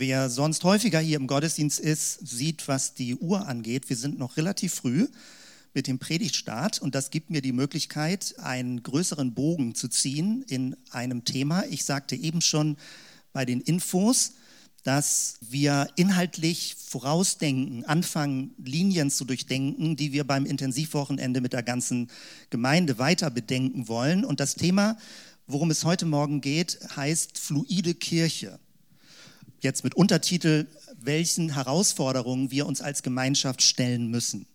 Wer sonst häufiger hier im Gottesdienst ist, sieht, was die Uhr angeht. Wir sind noch relativ früh mit dem Predigtstart und das gibt mir die Möglichkeit, einen größeren Bogen zu ziehen in einem Thema. Ich sagte eben schon bei den Infos, dass wir inhaltlich vorausdenken, anfangen, Linien zu durchdenken, die wir beim Intensivwochenende mit der ganzen Gemeinde weiter bedenken wollen. Und das Thema, worum es heute Morgen geht, heißt fluide Kirche. Jetzt mit Untertitel, welchen Herausforderungen wir uns als Gemeinschaft stellen müssen.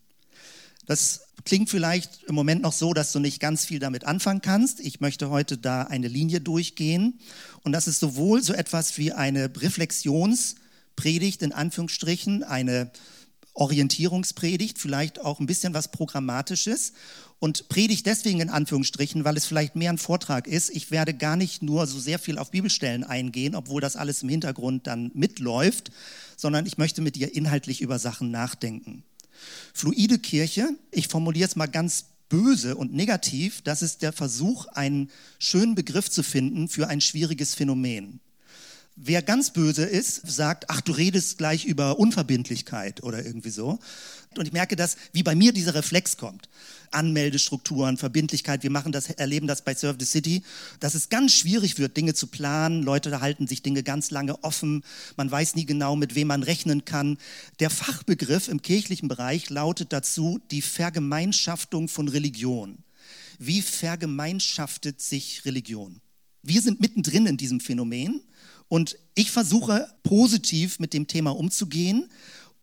Das klingt vielleicht im Moment noch so, dass du nicht ganz viel damit anfangen kannst. Ich möchte heute da eine Linie durchgehen. Und das ist sowohl so etwas wie eine Reflexionspredigt in Anführungsstrichen, eine Orientierungspredigt, vielleicht auch ein bisschen was Programmatisches. Und Predigt deswegen in Anführungsstrichen, weil es vielleicht mehr ein Vortrag ist. Ich werde gar nicht nur so sehr viel auf Bibelstellen eingehen, obwohl das alles im Hintergrund dann mitläuft, sondern ich möchte mit dir inhaltlich über Sachen nachdenken. Fluide Kirche, ich formuliere es mal ganz böse und negativ, das ist der Versuch, einen schönen Begriff zu finden für ein schwieriges Phänomen. Wer ganz böse ist, sagt, ach, du redest gleich über Unverbindlichkeit oder irgendwie so. Und ich merke, dass wie bei mir dieser Reflex kommt. Anmeldestrukturen, Verbindlichkeit, wir machen das, erleben das bei Serve the City, dass es ganz schwierig wird, Dinge zu planen. Leute halten sich Dinge ganz lange offen. Man weiß nie genau, mit wem man rechnen kann. Der Fachbegriff im kirchlichen Bereich lautet dazu die Vergemeinschaftung von Religion. Wie vergemeinschaftet sich Religion? Wir sind mittendrin in diesem Phänomen und ich versuche positiv mit dem Thema umzugehen.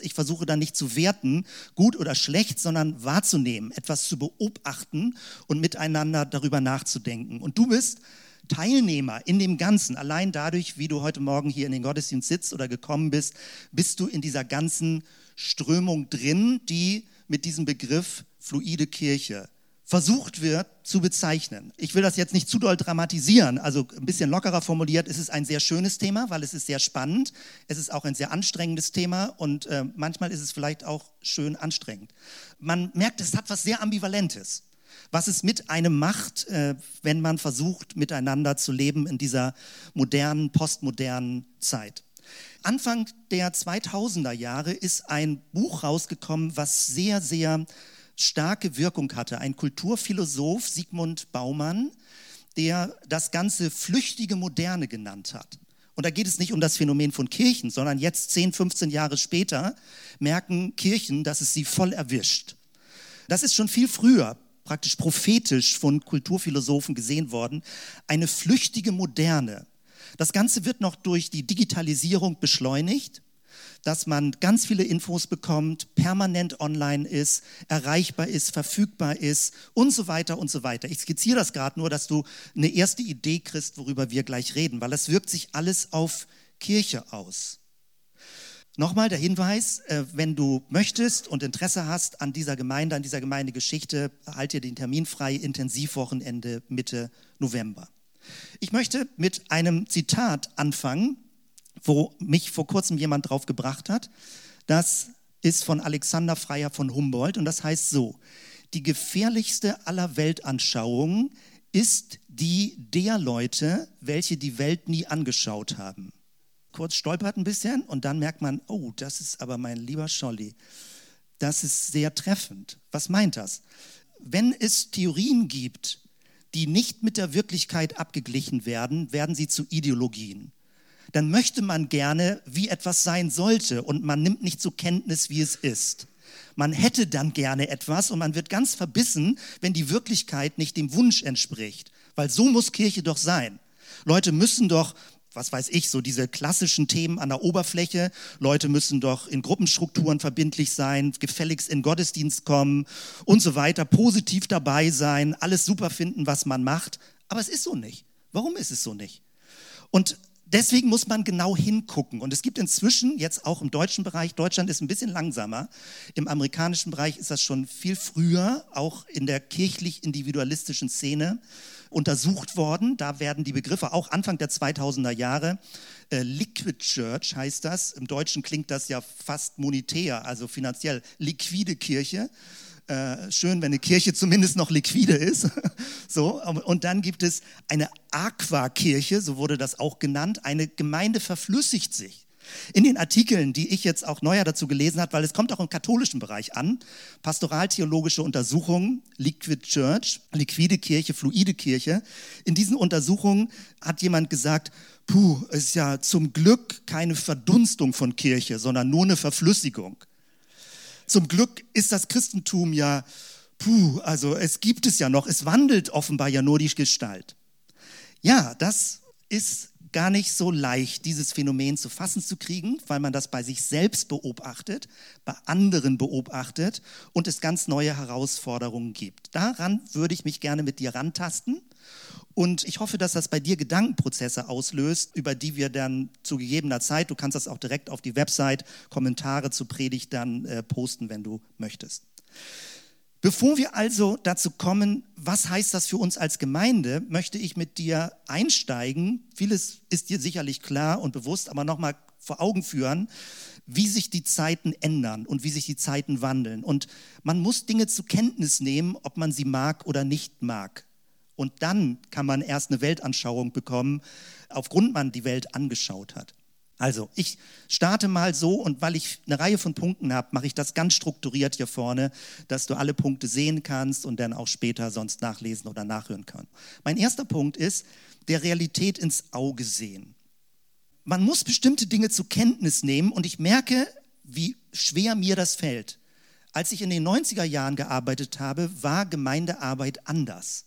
Ich versuche dann nicht zu werten, gut oder schlecht, sondern wahrzunehmen, etwas zu beobachten und miteinander darüber nachzudenken. Und du bist Teilnehmer in dem Ganzen. Allein dadurch, wie du heute Morgen hier in den Gottesdienst sitzt oder gekommen bist, bist du in dieser ganzen Strömung drin, die mit diesem Begriff fluide Kirche versucht wird zu bezeichnen. Ich will das jetzt nicht zu doll dramatisieren, also ein bisschen lockerer formuliert, es ist ein sehr schönes Thema, weil es ist sehr spannend, es ist auch ein sehr anstrengendes Thema und äh, manchmal ist es vielleicht auch schön anstrengend. Man merkt, es hat was sehr Ambivalentes, was es mit einem macht, äh, wenn man versucht, miteinander zu leben in dieser modernen, postmodernen Zeit. Anfang der 2000er Jahre ist ein Buch rausgekommen, was sehr, sehr starke Wirkung hatte. Ein Kulturphilosoph, Sigmund Baumann, der das Ganze flüchtige Moderne genannt hat. Und da geht es nicht um das Phänomen von Kirchen, sondern jetzt 10, 15 Jahre später merken Kirchen, dass es sie voll erwischt. Das ist schon viel früher praktisch prophetisch von Kulturphilosophen gesehen worden. Eine flüchtige Moderne. Das Ganze wird noch durch die Digitalisierung beschleunigt dass man ganz viele Infos bekommt, permanent online ist, erreichbar ist, verfügbar ist und so weiter und so weiter. Ich skizziere das gerade nur, dass du eine erste Idee kriegst, worüber wir gleich reden, weil das wirkt sich alles auf Kirche aus. Nochmal der Hinweis, äh, wenn du möchtest und Interesse hast an dieser Gemeinde, an dieser Gemeindegeschichte, halt dir den Termin frei, Intensivwochenende Mitte November. Ich möchte mit einem Zitat anfangen, wo mich vor kurzem jemand drauf gebracht hat. Das ist von Alexander Freier von Humboldt und das heißt so, die gefährlichste aller Weltanschauungen ist die der Leute, welche die Welt nie angeschaut haben. Kurz stolpert ein bisschen und dann merkt man, oh, das ist aber mein lieber Scholli. Das ist sehr treffend. Was meint das? Wenn es Theorien gibt, die nicht mit der Wirklichkeit abgeglichen werden, werden sie zu Ideologien dann möchte man gerne, wie etwas sein sollte und man nimmt nicht zur Kenntnis, wie es ist. Man hätte dann gerne etwas und man wird ganz verbissen, wenn die Wirklichkeit nicht dem Wunsch entspricht. Weil so muss Kirche doch sein. Leute müssen doch, was weiß ich, so diese klassischen Themen an der Oberfläche, Leute müssen doch in Gruppenstrukturen verbindlich sein, gefälligst in Gottesdienst kommen und so weiter, positiv dabei sein, alles super finden, was man macht. Aber es ist so nicht. Warum ist es so nicht? Und deswegen muss man genau hingucken. Und es gibt inzwischen jetzt auch im deutschen Bereich, Deutschland ist ein bisschen langsamer, im amerikanischen Bereich ist das schon viel früher, auch in der kirchlich-individualistischen Szene untersucht worden. Da werden die Begriffe auch Anfang der 2000er Jahre, äh, Liquid Church heißt das, im Deutschen klingt das ja fast monetär, also finanziell, liquide Kirche äh, schön, wenn eine Kirche zumindest noch liquide ist. so, und dann gibt es eine Aquakirche, so wurde das auch genannt. Eine Gemeinde verflüssigt sich. In den Artikeln, die ich jetzt auch neuer dazu gelesen habe, weil es kommt auch im katholischen Bereich an, pastoraltheologische Untersuchungen, Liquid Church, liquide Kirche, fluide Kirche. In diesen Untersuchungen hat jemand gesagt, puh, ist ja zum Glück keine Verdunstung von Kirche, sondern nur eine Verflüssigung. Zum Glück ist das Christentum ja, puh, also es gibt es ja noch, es wandelt offenbar ja nur die Gestalt. Ja, das ist gar nicht so leicht, dieses Phänomen zu fassen zu kriegen, weil man das bei sich selbst beobachtet, bei anderen beobachtet und es ganz neue Herausforderungen gibt. Daran würde ich mich gerne mit dir rantasten und ich hoffe, dass das bei dir Gedankenprozesse auslöst, über die wir dann zu gegebener Zeit, du kannst das auch direkt auf die Website, Kommentare zur Predigt dann äh, posten, wenn du möchtest. Bevor wir also dazu kommen, was heißt das für uns als Gemeinde, möchte ich mit dir einsteigen. Vieles ist dir sicherlich klar und bewusst, aber nochmal vor Augen führen, wie sich die Zeiten ändern und wie sich die Zeiten wandeln. Und man muss Dinge zur Kenntnis nehmen, ob man sie mag oder nicht mag. Und dann kann man erst eine Weltanschauung bekommen, aufgrund man die Welt angeschaut hat. Also, ich starte mal so und weil ich eine Reihe von Punkten habe, mache ich das ganz strukturiert hier vorne, dass du alle Punkte sehen kannst und dann auch später sonst nachlesen oder nachhören kannst. Mein erster Punkt ist, der Realität ins Auge sehen. Man muss bestimmte Dinge zur Kenntnis nehmen und ich merke, wie schwer mir das fällt. Als ich in den 90er Jahren gearbeitet habe, war Gemeindearbeit anders.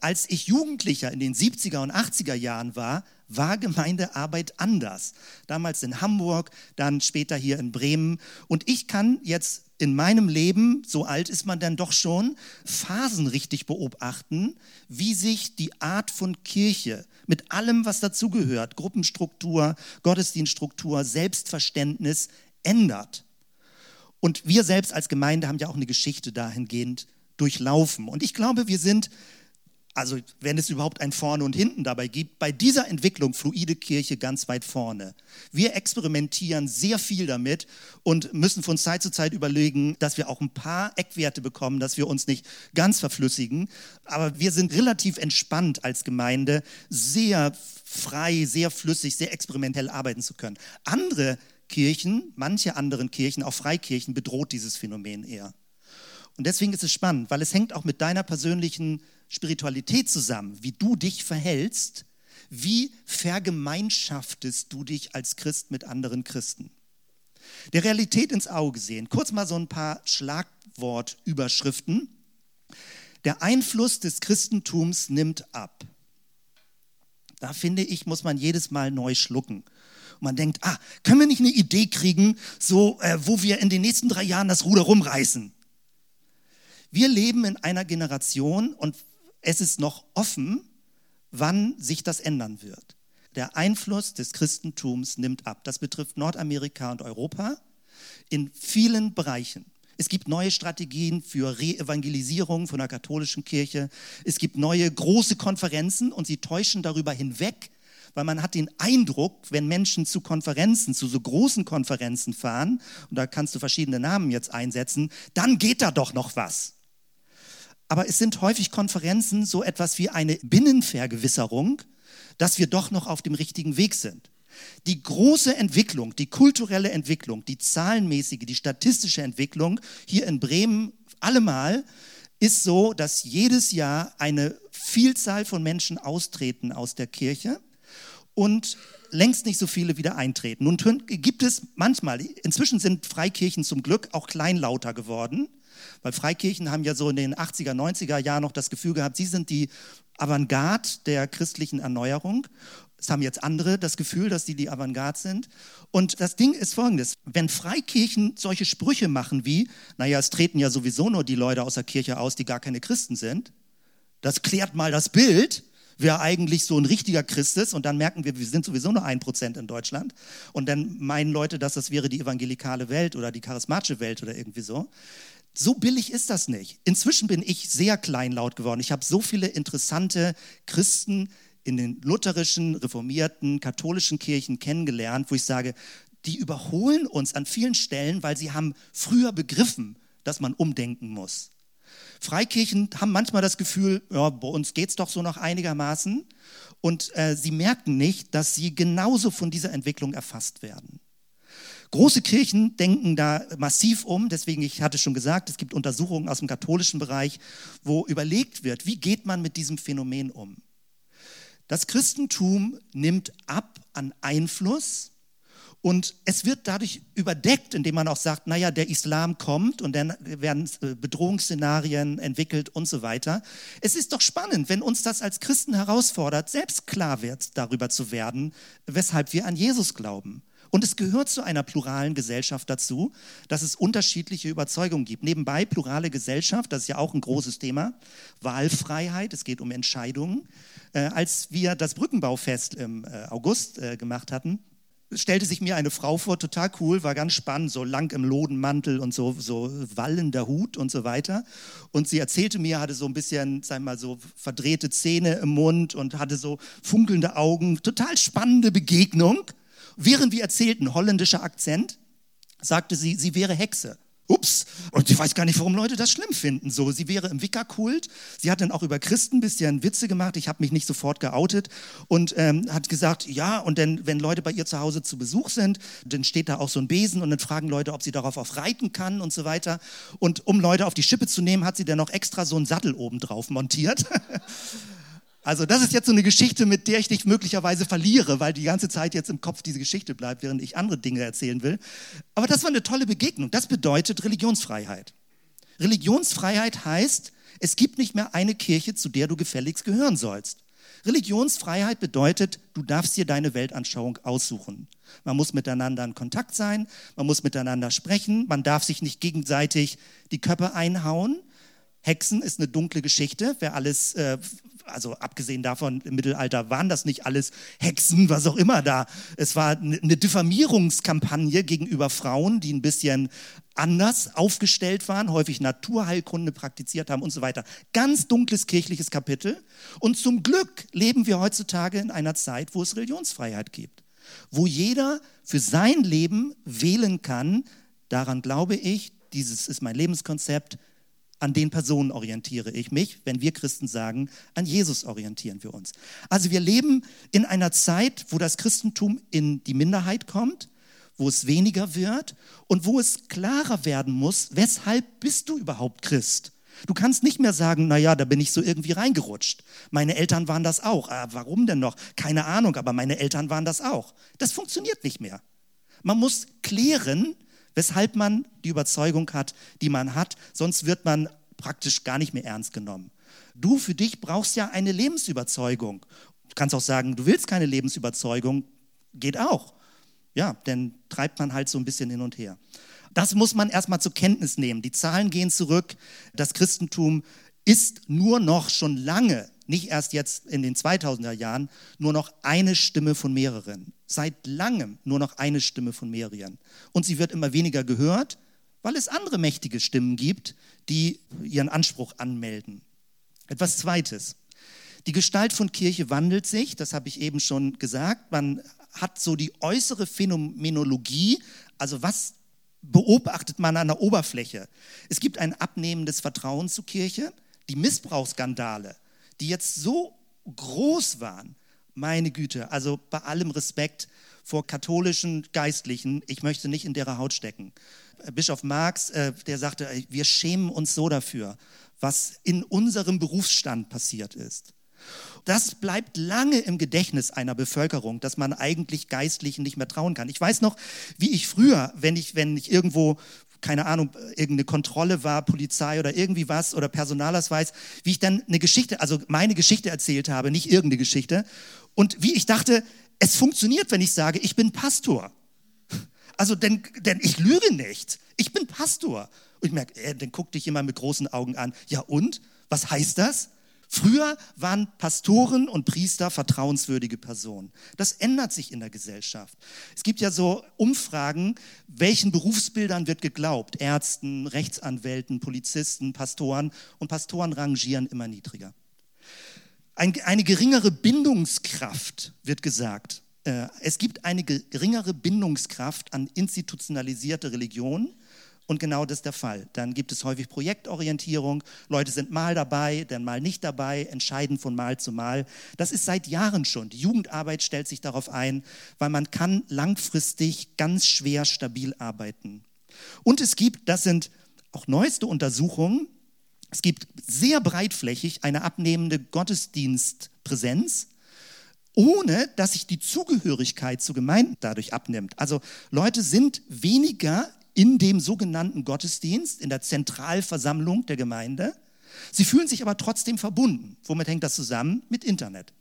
Als ich Jugendlicher in den 70er und 80er Jahren war, war Gemeindearbeit anders. Damals in Hamburg, dann später hier in Bremen. Und ich kann jetzt in meinem Leben, so alt ist man dann doch schon, Phasen richtig beobachten, wie sich die Art von Kirche mit allem, was dazugehört, Gruppenstruktur, Gottesdienststruktur, Selbstverständnis ändert. Und wir selbst als Gemeinde haben ja auch eine Geschichte dahingehend durchlaufen. Und ich glaube, wir sind also wenn es überhaupt ein Vorne und Hinten dabei gibt, bei dieser Entwicklung fluide Kirche ganz weit vorne. Wir experimentieren sehr viel damit und müssen von Zeit zu Zeit überlegen, dass wir auch ein paar Eckwerte bekommen, dass wir uns nicht ganz verflüssigen. Aber wir sind relativ entspannt als Gemeinde, sehr frei, sehr flüssig, sehr experimentell arbeiten zu können. Andere Kirchen, manche anderen Kirchen, auch Freikirchen, bedroht dieses Phänomen eher. Und deswegen ist es spannend, weil es hängt auch mit deiner persönlichen Spiritualität zusammen, wie du dich verhältst, wie vergemeinschaftest du dich als Christ mit anderen Christen. Der Realität ins Auge sehen. Kurz mal so ein paar Schlagwortüberschriften. Der Einfluss des Christentums nimmt ab. Da finde ich, muss man jedes Mal neu schlucken. Und man denkt, ah, können wir nicht eine Idee kriegen, so, äh, wo wir in den nächsten drei Jahren das Ruder rumreißen? Wir leben in einer Generation und es ist noch offen, wann sich das ändern wird. Der Einfluss des Christentums nimmt ab. Das betrifft Nordamerika und Europa in vielen Bereichen. Es gibt neue Strategien für Re-Evangelisierung von der katholischen Kirche. Es gibt neue große Konferenzen und sie täuschen darüber hinweg, weil man hat den Eindruck, wenn Menschen zu Konferenzen, zu so großen Konferenzen fahren, und da kannst du verschiedene Namen jetzt einsetzen, dann geht da doch noch was. Aber es sind häufig Konferenzen so etwas wie eine Binnenvergewisserung, dass wir doch noch auf dem richtigen Weg sind. Die große Entwicklung, die kulturelle Entwicklung, die zahlenmäßige, die statistische Entwicklung hier in Bremen allemal ist so, dass jedes Jahr eine Vielzahl von Menschen austreten aus der Kirche und längst nicht so viele wieder eintreten. Nun gibt es manchmal, inzwischen sind Freikirchen zum Glück auch kleinlauter geworden, weil Freikirchen haben ja so in den 80er, 90er Jahren noch das Gefühl gehabt, sie sind die Avantgarde der christlichen Erneuerung. Es haben jetzt andere das Gefühl, dass sie die Avantgarde sind. Und das Ding ist folgendes, wenn Freikirchen solche Sprüche machen wie, naja, es treten ja sowieso nur die Leute aus der Kirche aus, die gar keine Christen sind, das klärt mal das Bild, wer eigentlich so ein richtiger Christ ist. Und dann merken wir, wir sind sowieso nur ein Prozent in Deutschland. Und dann meinen Leute, dass das wäre die evangelikale Welt oder die charismatische Welt oder irgendwie so. So billig ist das nicht. Inzwischen bin ich sehr kleinlaut geworden. Ich habe so viele interessante Christen in den lutherischen, reformierten, katholischen Kirchen kennengelernt, wo ich sage, die überholen uns an vielen Stellen, weil sie haben früher begriffen, dass man umdenken muss. Freikirchen haben manchmal das Gefühl, ja, bei uns geht es doch so noch einigermaßen. Und äh, sie merken nicht, dass sie genauso von dieser Entwicklung erfasst werden. Große Kirchen denken da massiv um, deswegen, ich hatte schon gesagt, es gibt Untersuchungen aus dem katholischen Bereich, wo überlegt wird, wie geht man mit diesem Phänomen um. Das Christentum nimmt ab an Einfluss und es wird dadurch überdeckt, indem man auch sagt, naja, der Islam kommt und dann werden äh, Bedrohungsszenarien entwickelt und so weiter. Es ist doch spannend, wenn uns das als Christen herausfordert, selbst klar wird darüber zu werden, weshalb wir an Jesus glauben. Und es gehört zu einer pluralen Gesellschaft dazu, dass es unterschiedliche Überzeugungen gibt. Nebenbei plurale Gesellschaft, das ist ja auch ein großes Thema. Wahlfreiheit, es geht um Entscheidungen. Äh, als wir das Brückenbaufest im äh, August äh, gemacht hatten, stellte sich mir eine Frau vor, total cool, war ganz spannend, so lang im Lodenmantel und so, so wallender Hut und so weiter. Und sie erzählte mir, hatte so ein bisschen, sagen wir mal, so verdrehte Zähne im Mund und hatte so funkelnde Augen. Total spannende Begegnung. Während wir erzählten, holländischer Akzent, sagte sie, sie wäre Hexe. Ups, und ich weiß gar nicht, warum Leute das schlimm finden. So, sie wäre im Wicca-Kult. Sie hat dann auch über Christen ein bisschen Witze gemacht. Ich habe mich nicht sofort geoutet und ähm, hat gesagt, ja, und dann, wenn Leute bei ihr zu Hause zu Besuch sind, dann steht da auch so ein Besen und dann fragen Leute, ob sie darauf auch reiten kann und so weiter. Und um Leute auf die Schippe zu nehmen, hat sie dann noch extra so einen Sattel oben drauf montiert. Also das ist jetzt so eine Geschichte, mit der ich dich möglicherweise verliere, weil die ganze Zeit jetzt im Kopf diese Geschichte bleibt, während ich andere Dinge erzählen will. Aber das war eine tolle Begegnung. Das bedeutet Religionsfreiheit. Religionsfreiheit heißt, es gibt nicht mehr eine Kirche, zu der du gefälligst gehören sollst. Religionsfreiheit bedeutet, du darfst dir deine Weltanschauung aussuchen. Man muss miteinander in Kontakt sein, man muss miteinander sprechen, man darf sich nicht gegenseitig die Köpfe einhauen. Hexen ist eine dunkle Geschichte. Wer alles äh, also abgesehen davon, im Mittelalter waren das nicht alles Hexen, was auch immer da. Es war eine Diffamierungskampagne gegenüber Frauen, die ein bisschen anders aufgestellt waren, häufig Naturheilkunde praktiziert haben und so weiter. Ganz dunkles kirchliches Kapitel. Und zum Glück leben wir heutzutage in einer Zeit, wo es Religionsfreiheit gibt, wo jeder für sein Leben wählen kann. Daran glaube ich, dieses ist mein Lebenskonzept, an den Personen orientiere ich mich. Wenn wir Christen sagen, an Jesus orientieren wir uns. Also wir leben in einer Zeit, wo das Christentum in die Minderheit kommt, wo es weniger wird und wo es klarer werden muss, weshalb bist du überhaupt Christ? Du kannst nicht mehr sagen, naja, da bin ich so irgendwie reingerutscht. Meine Eltern waren das auch. Ah, warum denn noch? Keine Ahnung, aber meine Eltern waren das auch. Das funktioniert nicht mehr. Man muss klären, weshalb man die Überzeugung hat, die man hat. Sonst wird man praktisch gar nicht mehr ernst genommen. Du für dich brauchst ja eine Lebensüberzeugung. Du kannst auch sagen, du willst keine Lebensüberzeugung, geht auch. Ja, dann treibt man halt so ein bisschen hin und her. Das muss man erstmal zur Kenntnis nehmen. Die Zahlen gehen zurück. Das Christentum ist nur noch schon lange, nicht erst jetzt in den 2000er Jahren, nur noch eine Stimme von mehreren. Seit langem nur noch eine Stimme von mehreren. Und sie wird immer weniger gehört, weil es andere mächtige Stimmen gibt, die ihren Anspruch anmelden. Etwas Zweites. Die Gestalt von Kirche wandelt sich, das habe ich eben schon gesagt. Man hat so die äußere Phänomenologie, also was beobachtet man an der Oberfläche. Es gibt ein abnehmendes Vertrauen zur Kirche. Die Missbrauchsskandale, die jetzt so groß waren, meine Güte, also bei allem Respekt vor katholischen Geistlichen, ich möchte nicht in deren Haut stecken. Bischof Marx, äh, der sagte, wir schämen uns so dafür, was in unserem Berufsstand passiert ist. Das bleibt lange im Gedächtnis einer Bevölkerung, dass man eigentlich Geistlichen nicht mehr trauen kann. Ich weiß noch, wie ich früher, wenn ich, wenn ich irgendwo keine Ahnung, irgendeine Kontrolle war, Polizei oder irgendwie was oder Personalausweis, wie ich dann eine Geschichte, also meine Geschichte erzählt habe, nicht irgendeine Geschichte. Und wie ich dachte, es funktioniert, wenn ich sage, ich bin Pastor. Also, denn, denn ich lüge nicht. Ich bin Pastor. Und ich merke, äh, dann guckt dich jemand mit großen Augen an. Ja und? Was heißt das? Früher waren Pastoren und Priester vertrauenswürdige Personen. Das ändert sich in der Gesellschaft. Es gibt ja so Umfragen, welchen Berufsbildern wird geglaubt? Ärzten, Rechtsanwälten, Polizisten, Pastoren. Und Pastoren rangieren immer niedriger. Ein, eine geringere Bindungskraft wird gesagt. Äh, es gibt eine geringere Bindungskraft an institutionalisierte Religion Und genau das ist der Fall. Dann gibt es häufig Projektorientierung. Leute sind mal dabei, dann mal nicht dabei, entscheiden von Mal zu Mal. Das ist seit Jahren schon. Die Jugendarbeit stellt sich darauf ein, weil man kann langfristig ganz schwer stabil arbeiten. Und es gibt, das sind auch neueste Untersuchungen, es gibt sehr breitflächig eine abnehmende Gottesdienstpräsenz ohne dass sich die Zugehörigkeit zu Gemeinden dadurch abnimmt. Also Leute sind weniger in dem sogenannten Gottesdienst, in der Zentralversammlung der Gemeinde. Sie fühlen sich aber trotzdem verbunden. Womit hängt das zusammen? Mit Internet.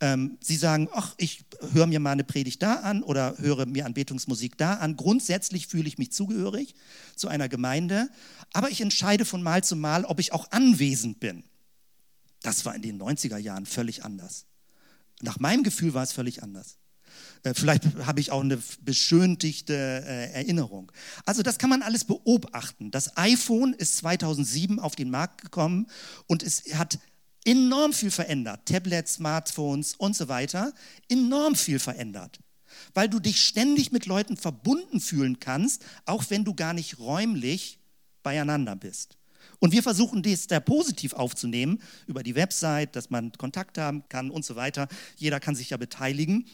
Ähm, sie sagen, ach, ich höre mir mal eine Predigt da an oder höre mir Anbetungsmusik da an. Grundsätzlich fühle ich mich zugehörig zu einer Gemeinde, aber ich entscheide von Mal zu Mal, ob ich auch anwesend bin. Das war in den 90er Jahren völlig anders. Nach meinem Gefühl war es völlig anders. Äh, vielleicht habe ich auch eine beschönigte äh, Erinnerung. Also das kann man alles beobachten. Das iPhone ist 2007 auf den Markt gekommen und es hat enorm viel verändert. Tablets, Smartphones und so weiter. Enorm viel verändert. Weil du dich ständig mit Leuten verbunden fühlen kannst, auch wenn du gar nicht räumlich beieinander bist. Und wir versuchen das da positiv aufzunehmen über die Website, dass man Kontakt haben kann und so weiter. Jeder kann sich ja beteiligen.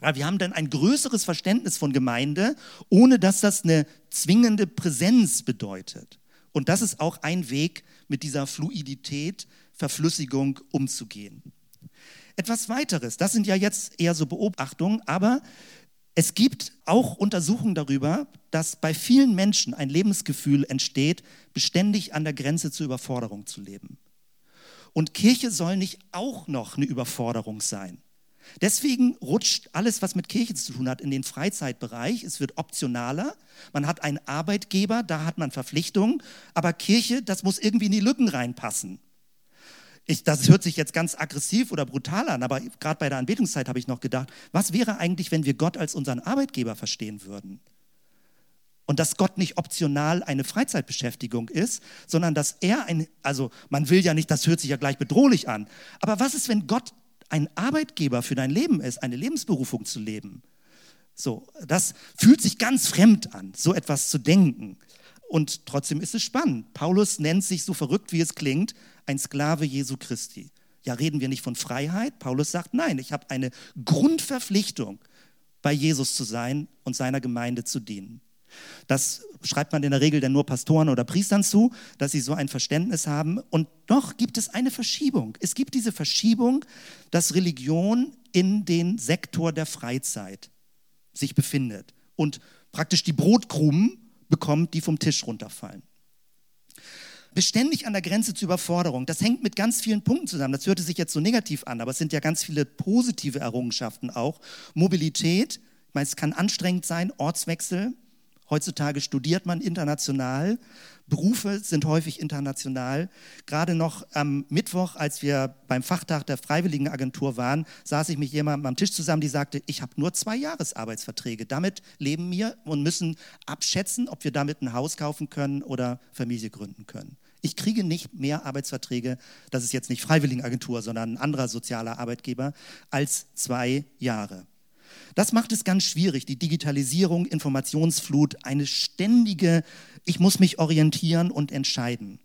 Aber wir haben dann ein größeres Verständnis von Gemeinde, ohne dass das eine zwingende Präsenz bedeutet. Und das ist auch ein Weg, mit dieser Fluidität, Verflüssigung umzugehen. Etwas weiteres, das sind ja jetzt eher so Beobachtungen, aber es gibt auch Untersuchungen darüber, dass bei vielen Menschen ein Lebensgefühl entsteht, beständig an der Grenze zur Überforderung zu leben. Und Kirche soll nicht auch noch eine Überforderung sein. Deswegen rutscht alles, was mit Kirche zu tun hat, in den Freizeitbereich. Es wird optionaler. Man hat einen Arbeitgeber, da hat man Verpflichtungen. Aber Kirche, das muss irgendwie in die Lücken reinpassen. Ich, das hört sich jetzt ganz aggressiv oder brutal an, aber gerade bei der Anbetungszeit habe ich noch gedacht, was wäre eigentlich, wenn wir Gott als unseren Arbeitgeber verstehen würden? Und dass Gott nicht optional eine Freizeitbeschäftigung ist, sondern dass er ein, also man will ja nicht, das hört sich ja gleich bedrohlich an, aber was ist, wenn Gott ein Arbeitgeber für dein Leben ist, eine Lebensberufung zu leben? So, das fühlt sich ganz fremd an, so etwas zu denken. Und trotzdem ist es spannend. Paulus nennt sich so verrückt, wie es klingt, ein Sklave Jesu Christi. Ja, reden wir nicht von Freiheit? Paulus sagt, nein, ich habe eine Grundverpflichtung, bei Jesus zu sein und seiner Gemeinde zu dienen. Das schreibt man in der Regel dann nur Pastoren oder Priestern zu, dass sie so ein Verständnis haben. Und doch gibt es eine Verschiebung. Es gibt diese Verschiebung, dass Religion in den Sektor der Freizeit sich befindet und praktisch die Brotkrumen bekommt, die vom Tisch runterfallen beständig an der Grenze zur Überforderung. Das hängt mit ganz vielen Punkten zusammen. Das hörte sich jetzt so negativ an, aber es sind ja ganz viele positive Errungenschaften auch. Mobilität, ich meine, es kann anstrengend sein, Ortswechsel. Heutzutage studiert man international. Berufe sind häufig international. Gerade noch am Mittwoch, als wir beim Fachtag der Freiwilligenagentur waren, saß ich mit jemandem am Tisch zusammen, die sagte, ich habe nur zwei Jahresarbeitsverträge. Damit leben wir und müssen abschätzen, ob wir damit ein Haus kaufen können oder Familie gründen können. Ich kriege nicht mehr Arbeitsverträge, das ist jetzt nicht Freiwilligenagentur, sondern ein anderer sozialer Arbeitgeber, als zwei Jahre. Das macht es ganz schwierig, die Digitalisierung, Informationsflut, eine ständige, ich muss mich orientieren und entscheiden.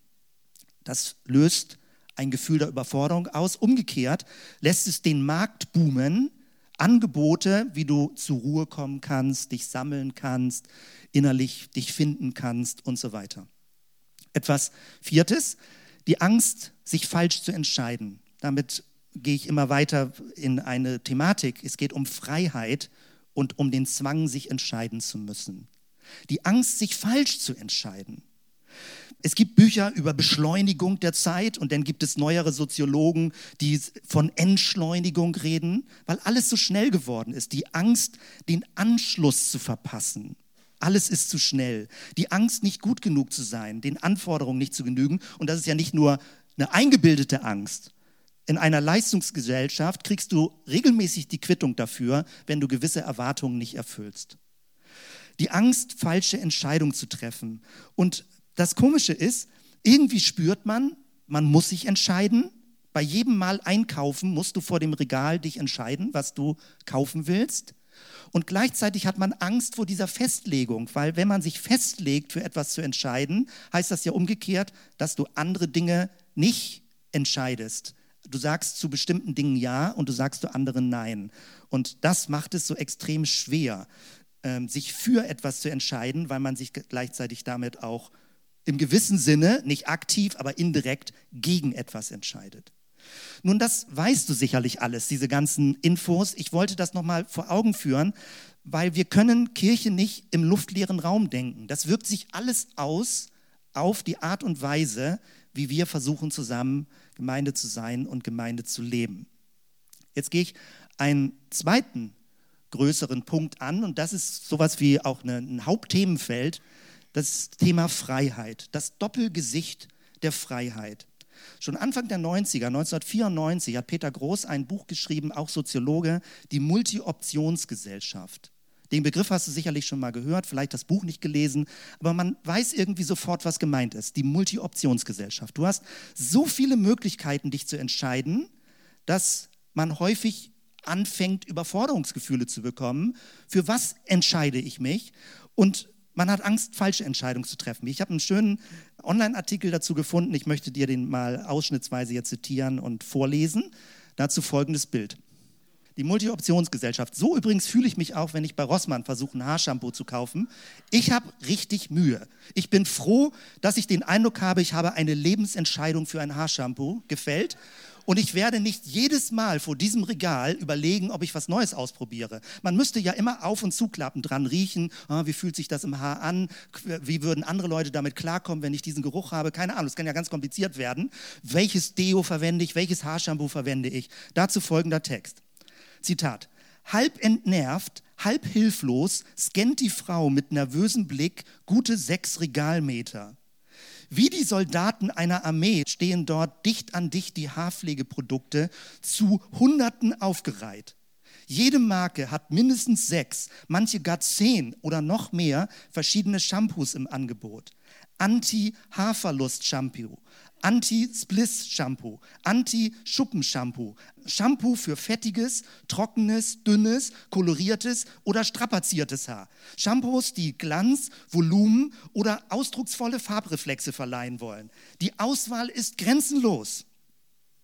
Das löst ein Gefühl der Überforderung aus. Umgekehrt lässt es den Markt boomen, Angebote, wie du zur Ruhe kommen kannst, dich sammeln kannst, innerlich dich finden kannst und so weiter. Etwas Viertes, die Angst, sich falsch zu entscheiden. Damit gehe ich immer weiter in eine Thematik. Es geht um Freiheit und um den Zwang, sich entscheiden zu müssen. Die Angst, sich falsch zu entscheiden. Es gibt Bücher über Beschleunigung der Zeit und dann gibt es neuere Soziologen, die von Entschleunigung reden, weil alles so schnell geworden ist. Die Angst, den Anschluss zu verpassen. Alles ist zu schnell. Die Angst, nicht gut genug zu sein, den Anforderungen nicht zu genügen. Und das ist ja nicht nur eine eingebildete Angst. In einer Leistungsgesellschaft kriegst du regelmäßig die Quittung dafür, wenn du gewisse Erwartungen nicht erfüllst. Die Angst, falsche Entscheidungen zu treffen. Und das Komische ist, irgendwie spürt man, man muss sich entscheiden. Bei jedem Mal einkaufen musst du vor dem Regal dich entscheiden, was du kaufen willst. Und gleichzeitig hat man Angst vor dieser Festlegung, weil wenn man sich festlegt, für etwas zu entscheiden, heißt das ja umgekehrt, dass du andere Dinge nicht entscheidest. Du sagst zu bestimmten Dingen Ja und du sagst zu anderen Nein. Und das macht es so extrem schwer, ähm, sich für etwas zu entscheiden, weil man sich gleichzeitig damit auch im gewissen Sinne, nicht aktiv, aber indirekt gegen etwas entscheidet. Nun, das weißt du sicherlich alles, diese ganzen Infos. Ich wollte das nochmal vor Augen führen, weil wir können Kirche nicht im luftleeren Raum denken. Das wirkt sich alles aus auf die Art und Weise, wie wir versuchen zusammen Gemeinde zu sein und Gemeinde zu leben. Jetzt gehe ich einen zweiten größeren Punkt an und das ist sowas wie auch ein Hauptthemenfeld, das Thema Freiheit, das Doppelgesicht der Freiheit. Schon Anfang der 90er, 1994, hat Peter Groß ein Buch geschrieben, auch Soziologe, die Multi-Optionsgesellschaft. Den Begriff hast du sicherlich schon mal gehört, vielleicht das Buch nicht gelesen, aber man weiß irgendwie sofort, was gemeint ist. Die Multi-Optionsgesellschaft. Du hast so viele Möglichkeiten, dich zu entscheiden, dass man häufig anfängt, Überforderungsgefühle zu bekommen. Für was entscheide ich mich? Und man hat Angst, falsche Entscheidungen zu treffen. Ich habe einen schönen Online-Artikel dazu gefunden. Ich möchte dir den mal ausschnittsweise jetzt zitieren und vorlesen. Dazu folgendes Bild. Die Multi-Optionsgesellschaft. So übrigens fühle ich mich auch, wenn ich bei Rossmann versuche, ein Haarshampoo zu kaufen. Ich habe richtig Mühe. Ich bin froh, dass ich den Eindruck habe, ich habe eine Lebensentscheidung für ein Haarshampoo gefällt und ich werde nicht jedes Mal vor diesem Regal überlegen, ob ich was Neues ausprobiere. Man müsste ja immer auf und zuklappen, dran riechen, ah, wie fühlt sich das im Haar an, wie würden andere Leute damit klarkommen, wenn ich diesen Geruch habe. Keine Ahnung, das kann ja ganz kompliziert werden. Welches Deo verwende ich, welches Haarshampoo verwende ich? Dazu folgender Text. Zitat. Halb entnervt, halb hilflos scannt die Frau mit nervösem Blick gute sechs Regalmeter. Wie die Soldaten einer Armee stehen dort dicht an dicht die Haarpflegeprodukte zu Hunderten aufgereiht. Jede Marke hat mindestens sechs, manche gar zehn oder noch mehr verschiedene Shampoos im Angebot. Anti-Haarverlust-Shampoo, Anti-Spliss-Shampoo, Anti-Schuppen-Shampoo, Shampoo für fettiges, trockenes, dünnes, koloriertes oder strapaziertes Haar. Shampoos, die Glanz, Volumen oder ausdrucksvolle Farbreflexe verleihen wollen. Die Auswahl ist grenzenlos.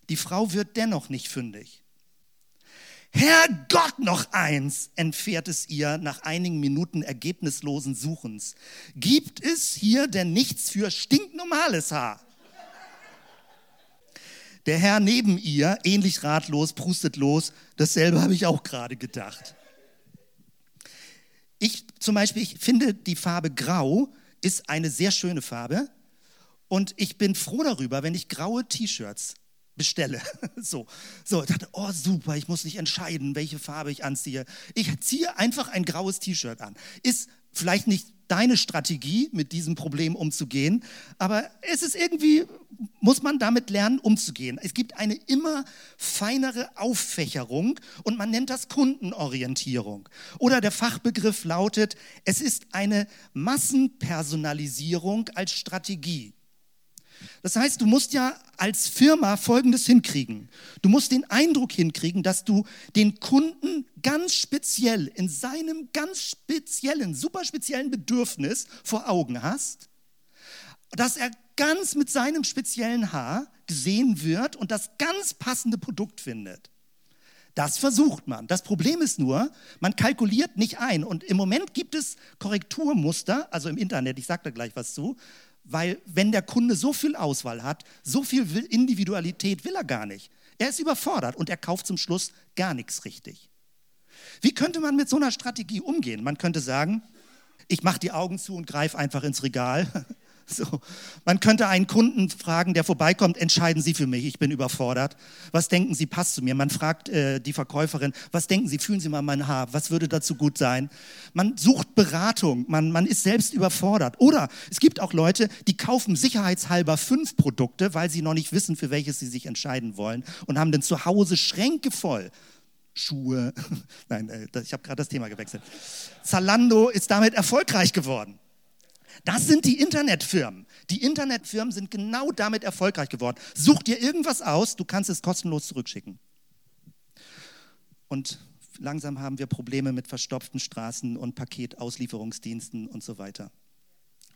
Die Frau wird dennoch nicht fündig. Herrgott, noch eins, entfährt es ihr nach einigen Minuten ergebnislosen Suchens. Gibt es hier denn nichts für stinknormales Haar? Der Herr neben ihr, ähnlich ratlos, prustet los. Dasselbe habe ich auch gerade gedacht. Ich zum Beispiel, ich finde die Farbe Grau ist eine sehr schöne Farbe und ich bin froh darüber, wenn ich graue T-Shirts bestelle. So, so, ich dachte, oh super, ich muss nicht entscheiden, welche Farbe ich anziehe. Ich ziehe einfach ein graues T-Shirt an. Ist vielleicht nicht deine Strategie, mit diesem Problem umzugehen, aber es ist irgendwie, muss man damit lernen, umzugehen. Es gibt eine immer feinere Auffächerung und man nennt das Kundenorientierung. Oder der Fachbegriff lautet, es ist eine Massenpersonalisierung als Strategie. Das heißt, du musst ja als Firma Folgendes hinkriegen. Du musst den Eindruck hinkriegen, dass du den Kunden ganz speziell in seinem ganz speziellen, super speziellen Bedürfnis vor Augen hast, dass er ganz mit seinem speziellen Haar gesehen wird und das ganz passende Produkt findet. Das versucht man. Das Problem ist nur, man kalkuliert nicht ein. Und im Moment gibt es Korrekturmuster, also im Internet, ich sage da gleich was zu, weil wenn der Kunde so viel Auswahl hat, so viel Individualität will er gar nicht. Er ist überfordert und er kauft zum Schluss gar nichts richtig. Wie könnte man mit so einer Strategie umgehen? Man könnte sagen, ich mache die Augen zu und greife einfach ins Regal So. Man könnte einen Kunden fragen, der vorbeikommt, entscheiden Sie für mich, ich bin überfordert. Was denken Sie, passt zu mir? Man fragt äh, die Verkäuferin, was denken Sie, fühlen Sie mal mein Haar, was würde dazu gut sein? Man sucht Beratung, man, man ist selbst überfordert. Oder es gibt auch Leute, die kaufen sicherheitshalber fünf Produkte, weil sie noch nicht wissen, für welches sie sich entscheiden wollen und haben dann zu Hause Schränke voll. Schuhe, nein, äh, ich habe gerade das Thema gewechselt. Zalando ist damit erfolgreich geworden. Das sind die Internetfirmen. Die Internetfirmen sind genau damit erfolgreich geworden. Such dir irgendwas aus, du kannst es kostenlos zurückschicken. Und langsam haben wir Probleme mit verstopften Straßen und Paketauslieferungsdiensten und so weiter.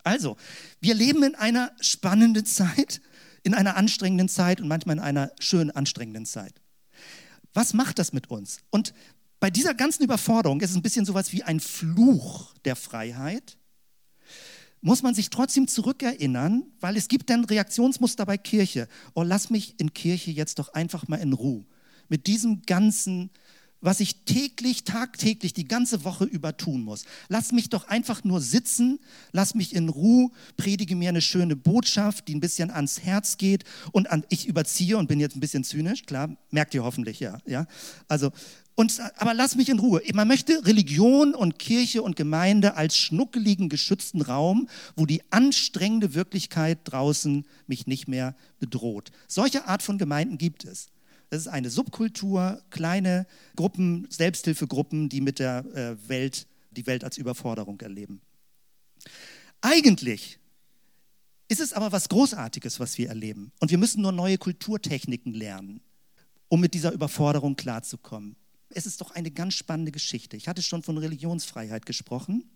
Also, wir leben in einer spannenden Zeit, in einer anstrengenden Zeit und manchmal in einer schön anstrengenden Zeit. Was macht das mit uns? Und bei dieser ganzen Überforderung ist es ein bisschen sowas wie ein Fluch der Freiheit. Muss man sich trotzdem zurückerinnern, weil es gibt dann Reaktionsmuster bei Kirche. Oh, lass mich in Kirche jetzt doch einfach mal in Ruhe. Mit diesem ganzen was ich täglich, tagtäglich, die ganze Woche über tun muss. Lass mich doch einfach nur sitzen, lass mich in Ruhe, predige mir eine schöne Botschaft, die ein bisschen ans Herz geht und an, ich überziehe und bin jetzt ein bisschen zynisch, klar, merkt ihr hoffentlich, ja, ja. Also, und, aber lass mich in Ruhe. Man möchte Religion und Kirche und Gemeinde als schnuckeligen, geschützten Raum, wo die anstrengende Wirklichkeit draußen mich nicht mehr bedroht. Solche Art von Gemeinden gibt es. Das ist eine Subkultur, kleine Gruppen, Selbsthilfegruppen, die mit der äh, Welt, die Welt als Überforderung erleben. Eigentlich ist es aber was Großartiges, was wir erleben. Und wir müssen nur neue Kulturtechniken lernen, um mit dieser Überforderung klarzukommen. Es ist doch eine ganz spannende Geschichte. Ich hatte schon von Religionsfreiheit gesprochen.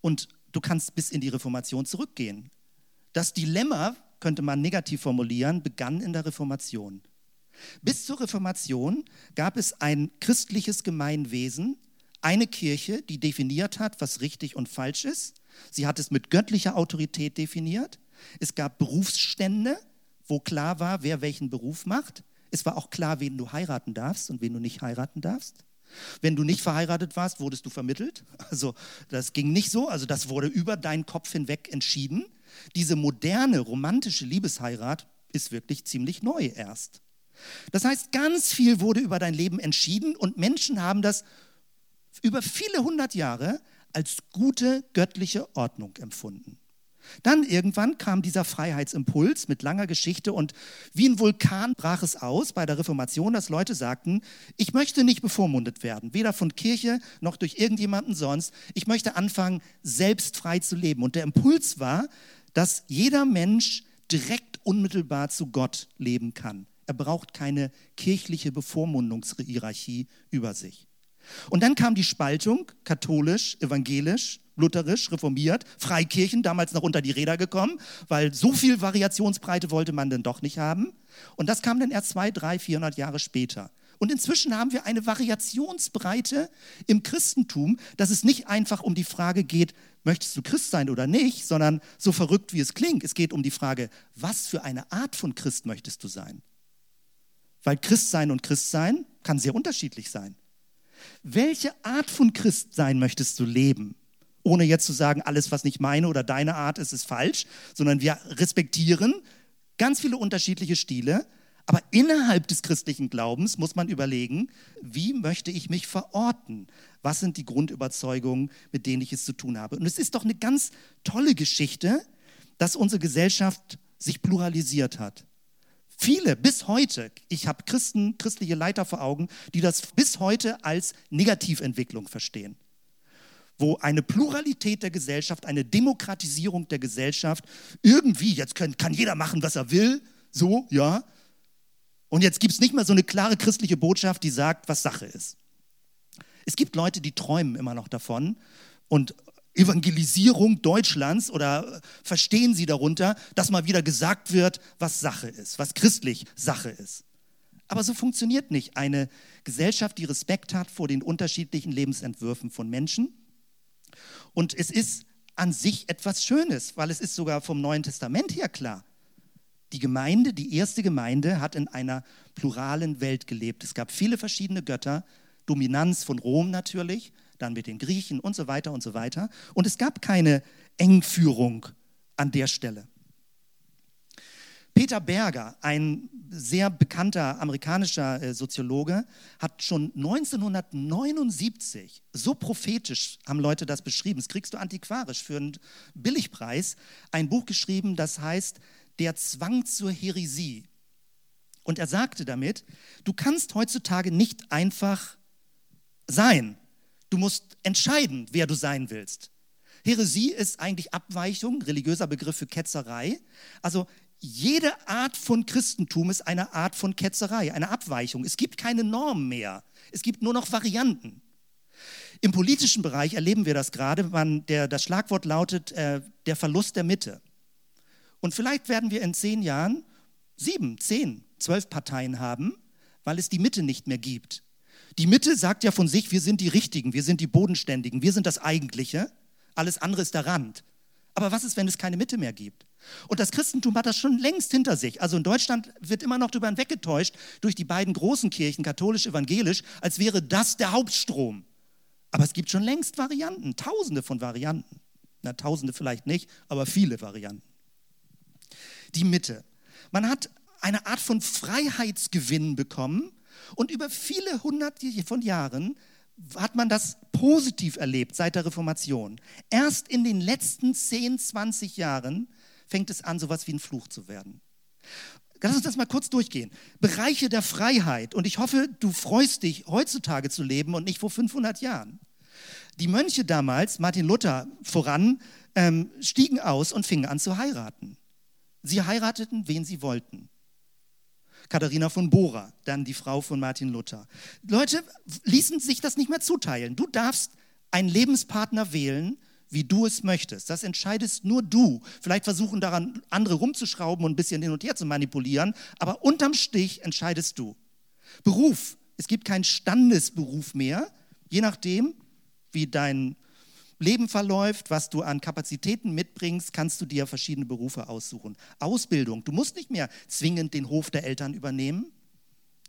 Und du kannst bis in die Reformation zurückgehen. Das Dilemma, könnte man negativ formulieren, begann in der Reformation. Bis zur Reformation gab es ein christliches Gemeinwesen, eine Kirche, die definiert hat, was richtig und falsch ist. Sie hat es mit göttlicher Autorität definiert. Es gab Berufsstände, wo klar war, wer welchen Beruf macht. Es war auch klar, wen du heiraten darfst und wen du nicht heiraten darfst. Wenn du nicht verheiratet warst, wurdest du vermittelt. Also das ging nicht so. Also das wurde über deinen Kopf hinweg entschieden. Diese moderne romantische Liebesheirat ist wirklich ziemlich neu erst. Das heißt, ganz viel wurde über dein Leben entschieden und Menschen haben das über viele hundert Jahre als gute göttliche Ordnung empfunden. Dann irgendwann kam dieser Freiheitsimpuls mit langer Geschichte und wie ein Vulkan brach es aus bei der Reformation, dass Leute sagten, ich möchte nicht bevormundet werden, weder von Kirche noch durch irgendjemanden sonst. Ich möchte anfangen, selbst frei zu leben. Und der Impuls war, dass jeder Mensch direkt unmittelbar zu Gott leben kann. Er braucht keine kirchliche Bevormundungshierarchie über sich. Und dann kam die Spaltung, katholisch, evangelisch, lutherisch, reformiert, Freikirchen, damals noch unter die Räder gekommen, weil so viel Variationsbreite wollte man denn doch nicht haben. Und das kam dann erst zwei, drei, vierhundert Jahre später. Und inzwischen haben wir eine Variationsbreite im Christentum, dass es nicht einfach um die Frage geht, möchtest du Christ sein oder nicht, sondern so verrückt wie es klingt, es geht um die Frage, was für eine Art von Christ möchtest du sein? Weil Christsein und Christsein kann sehr unterschiedlich sein. Welche Art von Christsein möchtest du leben? Ohne jetzt zu sagen, alles, was nicht meine oder deine Art ist, ist falsch, sondern wir respektieren ganz viele unterschiedliche Stile. Aber innerhalb des christlichen Glaubens muss man überlegen, wie möchte ich mich verorten? Was sind die Grundüberzeugungen, mit denen ich es zu tun habe? Und es ist doch eine ganz tolle Geschichte, dass unsere Gesellschaft sich pluralisiert hat. Viele bis heute, ich habe Christen, christliche Leiter vor Augen, die das bis heute als Negativentwicklung verstehen. Wo eine Pluralität der Gesellschaft, eine Demokratisierung der Gesellschaft irgendwie, jetzt können, kann jeder machen, was er will, so, ja. Und jetzt gibt es nicht mehr so eine klare christliche Botschaft, die sagt, was Sache ist. Es gibt Leute, die träumen immer noch davon und Evangelisierung Deutschlands oder verstehen Sie darunter, dass mal wieder gesagt wird, was Sache ist, was christlich Sache ist. Aber so funktioniert nicht eine Gesellschaft, die Respekt hat vor den unterschiedlichen Lebensentwürfen von Menschen. Und es ist an sich etwas Schönes, weil es ist sogar vom Neuen Testament her klar. Die Gemeinde, die erste Gemeinde, hat in einer pluralen Welt gelebt. Es gab viele verschiedene Götter, Dominanz von Rom natürlich, dann mit den Griechen und so weiter und so weiter. Und es gab keine Engführung an der Stelle. Peter Berger, ein sehr bekannter amerikanischer äh, Soziologe, hat schon 1979, so prophetisch haben Leute das beschrieben, das kriegst du antiquarisch für einen Billigpreis, ein Buch geschrieben, das heißt Der Zwang zur Heresie. Und er sagte damit, du kannst heutzutage nicht einfach sein. Du musst entscheiden, wer du sein willst. Heresie ist eigentlich Abweichung, religiöser Begriff für Ketzerei. Also jede Art von Christentum ist eine Art von Ketzerei, eine Abweichung. Es gibt keine Norm mehr. Es gibt nur noch Varianten. Im politischen Bereich erleben wir das gerade. Man, der, das Schlagwort lautet äh, der Verlust der Mitte. Und vielleicht werden wir in zehn Jahren sieben, zehn, zwölf Parteien haben, weil es die Mitte nicht mehr gibt. Die Mitte sagt ja von sich, wir sind die Richtigen, wir sind die Bodenständigen, wir sind das Eigentliche. Alles andere ist der Rand. Aber was ist, wenn es keine Mitte mehr gibt? Und das Christentum hat das schon längst hinter sich. Also in Deutschland wird immer noch darüber hinweggetäuscht durch die beiden großen Kirchen, katholisch, evangelisch, als wäre das der Hauptstrom. Aber es gibt schon längst Varianten, tausende von Varianten. Na, tausende vielleicht nicht, aber viele Varianten. Die Mitte. Man hat eine Art von Freiheitsgewinn bekommen und über viele hunderte von Jahren hat man das positiv erlebt seit der Reformation. Erst in den letzten 10, 20 Jahren fängt es an, so etwas wie ein Fluch zu werden. Lass uns das mal kurz durchgehen. Bereiche der Freiheit. Und ich hoffe, du freust dich, heutzutage zu leben und nicht vor 500 Jahren. Die Mönche damals, Martin Luther voran, ähm, stiegen aus und fingen an zu heiraten. Sie heirateten, wen sie wollten. Katharina von Bora, dann die Frau von Martin Luther. Leute ließen sich das nicht mehr zuteilen. Du darfst einen Lebenspartner wählen, wie du es möchtest. Das entscheidest nur du. Vielleicht versuchen daran andere rumzuschrauben und ein bisschen hin und her zu manipulieren, aber unterm Stich entscheidest du. Beruf. Es gibt keinen Standesberuf mehr, je nachdem, wie dein Leben verläuft, was du an Kapazitäten mitbringst, kannst du dir verschiedene Berufe aussuchen. Ausbildung. Du musst nicht mehr zwingend den Hof der Eltern übernehmen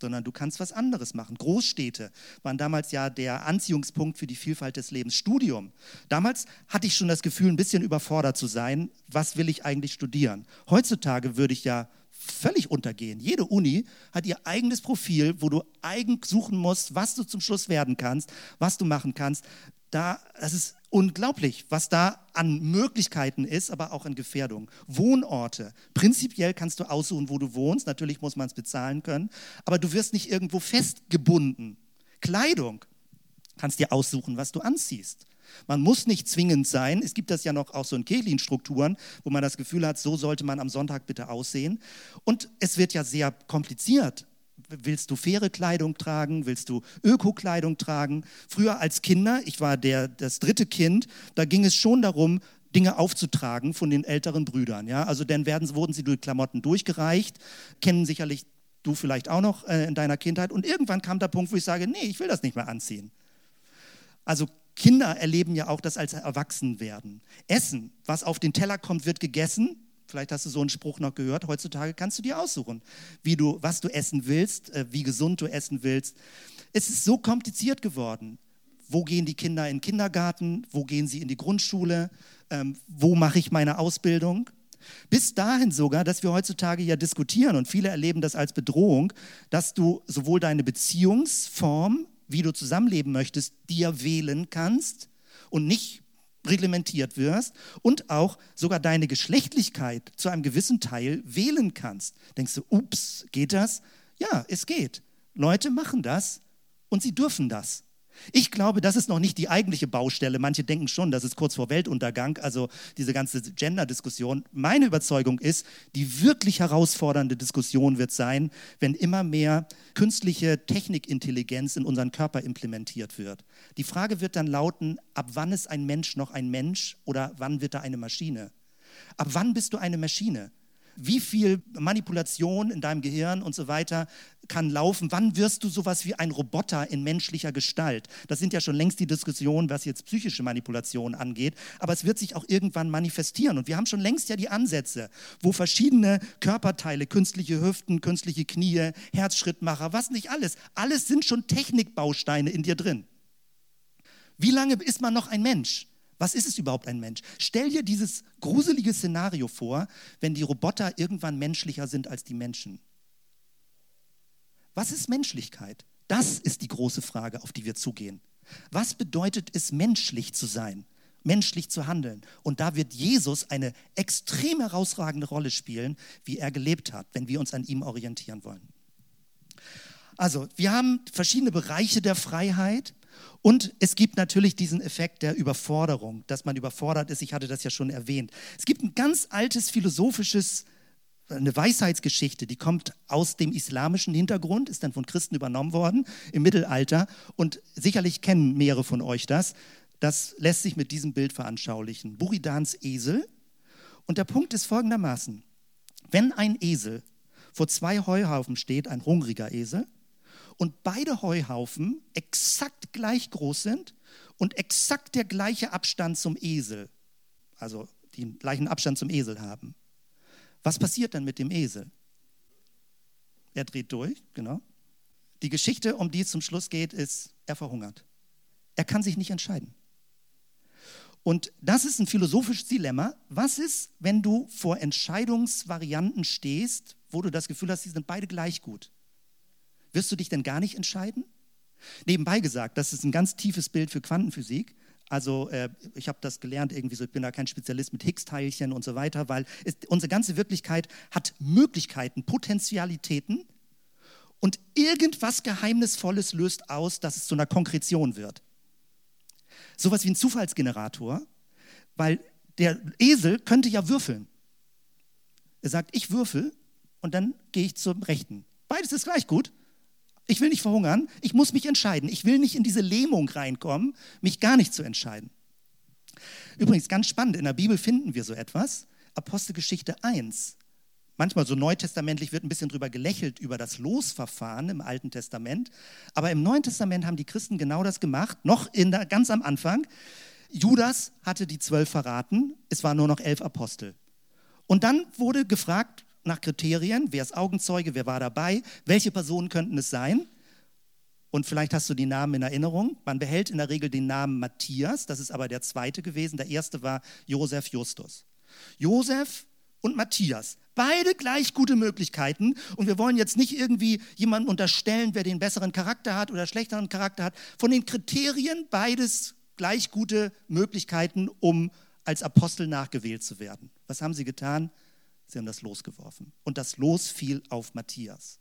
sondern du kannst was anderes machen. Großstädte waren damals ja der Anziehungspunkt für die Vielfalt des Lebens. Studium. Damals hatte ich schon das Gefühl, ein bisschen überfordert zu sein. Was will ich eigentlich studieren? Heutzutage würde ich ja völlig untergehen. Jede Uni hat ihr eigenes Profil, wo du eigen suchen musst, was du zum Schluss werden kannst, was du machen kannst. Da, das ist unglaublich, was da an Möglichkeiten ist, aber auch an Gefährdung. Wohnorte. Prinzipiell kannst du aussuchen, wo du wohnst. Natürlich muss man es bezahlen können, aber du wirst nicht irgendwo festgebunden. Kleidung. Kannst dir aussuchen, was du anziehst. Man muss nicht zwingend sein. Es gibt das ja noch auch so in Kehlin-Strukturen, wo man das Gefühl hat, so sollte man am Sonntag bitte aussehen. Und es wird ja sehr kompliziert. Willst du faire Kleidung tragen? Willst du Öko-Kleidung tragen? Früher als Kinder, ich war der, das dritte Kind, da ging es schon darum, Dinge aufzutragen von den älteren Brüdern. Ja? Also dann werden, wurden sie durch Klamotten durchgereicht, kennen sicherlich du vielleicht auch noch äh, in deiner Kindheit. Und irgendwann kam der Punkt, wo ich sage, nee, ich will das nicht mehr anziehen. Also Kinder erleben ja auch das als Erwachsenwerden. Essen, was auf den Teller kommt, wird gegessen. Vielleicht hast du so einen Spruch noch gehört. Heutzutage kannst du dir aussuchen, wie du, was du essen willst, äh, wie gesund du essen willst. Es ist so kompliziert geworden. Wo gehen die Kinder in den Kindergarten? Wo gehen sie in die Grundschule? Ähm, wo mache ich meine Ausbildung? Bis dahin sogar, dass wir heutzutage ja diskutieren und viele erleben das als Bedrohung, dass du sowohl deine Beziehungsform, wie du zusammenleben möchtest, dir wählen kannst und nicht reglementiert wirst und auch sogar deine Geschlechtlichkeit zu einem gewissen Teil wählen kannst. Denkst du, ups, geht das? Ja, es geht. Leute machen das und sie dürfen das. Ich glaube, das ist noch nicht die eigentliche Baustelle. Manche denken schon, das ist kurz vor Weltuntergang, also diese ganze Gender-Diskussion. Meine Überzeugung ist, die wirklich herausfordernde Diskussion wird sein, wenn immer mehr künstliche Technikintelligenz in unseren Körper implementiert wird. Die Frage wird dann lauten, ab wann ist ein Mensch noch ein Mensch oder wann wird er eine Maschine? Ab wann bist du eine Maschine? Wie viel Manipulation in deinem Gehirn und so weiter kann laufen. Wann wirst du sowas wie ein Roboter in menschlicher Gestalt? Das sind ja schon längst die Diskussionen, was jetzt psychische Manipulation angeht. Aber es wird sich auch irgendwann manifestieren. Und wir haben schon längst ja die Ansätze, wo verschiedene Körperteile, künstliche Hüften, künstliche Knie, Herzschrittmacher, was nicht alles, alles sind schon Technikbausteine in dir drin. Wie lange ist man noch ein Mensch? Was ist es überhaupt ein Mensch? Stell dir dieses gruselige Szenario vor, wenn die Roboter irgendwann menschlicher sind als die Menschen. Was ist Menschlichkeit? Das ist die große Frage, auf die wir zugehen. Was bedeutet es, menschlich zu sein, menschlich zu handeln? Und da wird Jesus eine extrem herausragende Rolle spielen, wie er gelebt hat, wenn wir uns an ihm orientieren wollen. Also, wir haben verschiedene Bereiche der Freiheit. Und es gibt natürlich diesen Effekt der Überforderung, dass man überfordert ist. Ich hatte das ja schon erwähnt. Es gibt ein ganz altes philosophisches eine Weisheitsgeschichte, die kommt aus dem islamischen Hintergrund, ist dann von Christen übernommen worden im Mittelalter. Und sicherlich kennen mehrere von euch das. Das lässt sich mit diesem Bild veranschaulichen. Buridans Esel. Und der Punkt ist folgendermaßen. Wenn ein Esel vor zwei Heuhaufen steht, ein hungriger Esel, und beide Heuhaufen exakt gleich groß sind und exakt der gleiche Abstand zum Esel, also den gleichen Abstand zum Esel haben, was passiert dann mit dem Esel? Er dreht durch, genau. Die Geschichte, um die es zum Schluss geht, ist, er verhungert. Er kann sich nicht entscheiden. Und das ist ein philosophisches Dilemma. Was ist, wenn du vor Entscheidungsvarianten stehst, wo du das Gefühl hast, die sind beide gleich gut? Wirst du dich denn gar nicht entscheiden? Nebenbei gesagt, das ist ein ganz tiefes Bild für Quantenphysik. Also äh, ich habe das gelernt irgendwie so, ich bin da kein Spezialist mit Higgs-Teilchen und so weiter, weil es, unsere ganze Wirklichkeit hat Möglichkeiten, Potentialitäten und irgendwas Geheimnisvolles löst aus, dass es zu einer Konkretion wird. Sowas wie ein Zufallsgenerator, weil der Esel könnte ja würfeln. Er sagt, ich würfel und dann gehe ich zum Rechten. Beides ist gleich gut. Ich will nicht verhungern, ich muss mich entscheiden. Ich will nicht in diese Lähmung reinkommen, mich gar nicht zu entscheiden. Übrigens, ganz spannend, in der Bibel finden wir so etwas. Apostelgeschichte 1. Manchmal so neutestamentlich wird ein bisschen drüber gelächelt über das Losverfahren im Alten Testament. Aber im Neuen Testament haben die Christen genau das gemacht, noch in der, ganz am Anfang. Judas hatte die zwölf verraten, es waren nur noch elf Apostel. Und dann wurde gefragt, nach Kriterien, wer ist Augenzeuge, wer war dabei, welche Personen könnten es sein. Und vielleicht hast du die Namen in Erinnerung. Man behält in der Regel den Namen Matthias, das ist aber der zweite gewesen. Der erste war Josef Justus. Josef und Matthias, beide gleich gute Möglichkeiten. Und wir wollen jetzt nicht irgendwie jemanden unterstellen, wer den besseren Charakter hat oder schlechteren Charakter hat. Von den Kriterien beides gleich gute Möglichkeiten, um als Apostel nachgewählt zu werden. Was haben sie getan? Sie haben das Los geworfen. Und das Los fiel auf Matthias.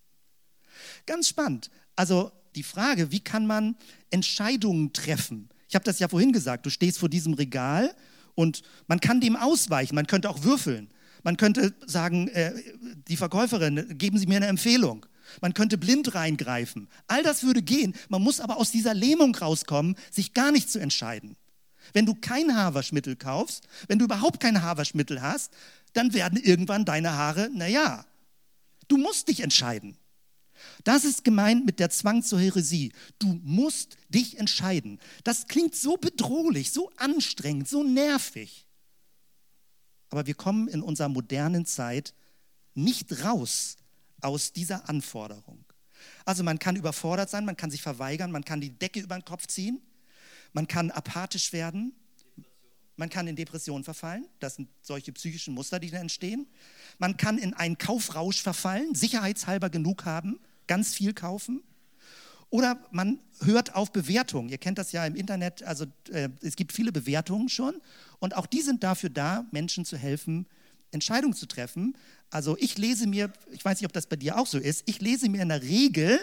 Ganz spannend. Also die Frage, wie kann man Entscheidungen treffen? Ich habe das ja vorhin gesagt, du stehst vor diesem Regal und man kann dem ausweichen, man könnte auch würfeln. Man könnte sagen, äh, die Verkäuferin, geben Sie mir eine Empfehlung. Man könnte blind reingreifen. All das würde gehen. Man muss aber aus dieser Lähmung rauskommen, sich gar nicht zu entscheiden. Wenn du kein Haarwaschmittel kaufst, wenn du überhaupt kein Haarwaschmittel hast, dann werden irgendwann deine Haare, naja, du musst dich entscheiden. Das ist gemeint mit der Zwang zur Heresie. Du musst dich entscheiden. Das klingt so bedrohlich, so anstrengend, so nervig. Aber wir kommen in unserer modernen Zeit nicht raus aus dieser Anforderung. Also man kann überfordert sein, man kann sich verweigern, man kann die Decke über den Kopf ziehen, man kann apathisch werden, man kann in Depressionen verfallen, das sind solche psychischen Muster, die da entstehen. Man kann in einen Kaufrausch verfallen, sicherheitshalber genug haben, ganz viel kaufen. Oder man hört auf Bewertungen. Ihr kennt das ja im Internet, also äh, es gibt viele Bewertungen schon und auch die sind dafür da, Menschen zu helfen, Entscheidungen zu treffen. Also ich lese mir, ich weiß nicht, ob das bei dir auch so ist, ich lese mir in der Regel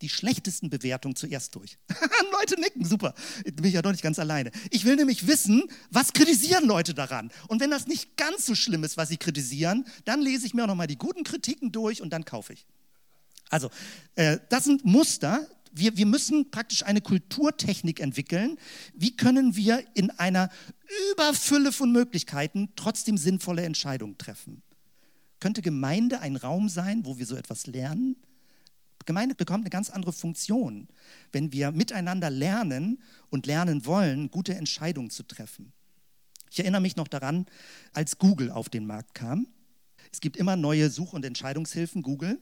die schlechtesten Bewertungen zuerst durch. Leute nicken, super. Bin ich ja doch nicht ganz alleine. Ich will nämlich wissen, was kritisieren Leute daran. Und wenn das nicht ganz so schlimm ist, was sie kritisieren, dann lese ich mir auch nochmal die guten Kritiken durch und dann kaufe ich. Also, äh, das sind Muster. Wir, wir müssen praktisch eine Kulturtechnik entwickeln. Wie können wir in einer Überfülle von Möglichkeiten trotzdem sinnvolle Entscheidungen treffen? Könnte Gemeinde ein Raum sein, wo wir so etwas lernen? Gemeinde bekommt eine ganz andere Funktion, wenn wir miteinander lernen und lernen wollen, gute Entscheidungen zu treffen. Ich erinnere mich noch daran, als Google auf den Markt kam. Es gibt immer neue Such- und Entscheidungshilfen, Google.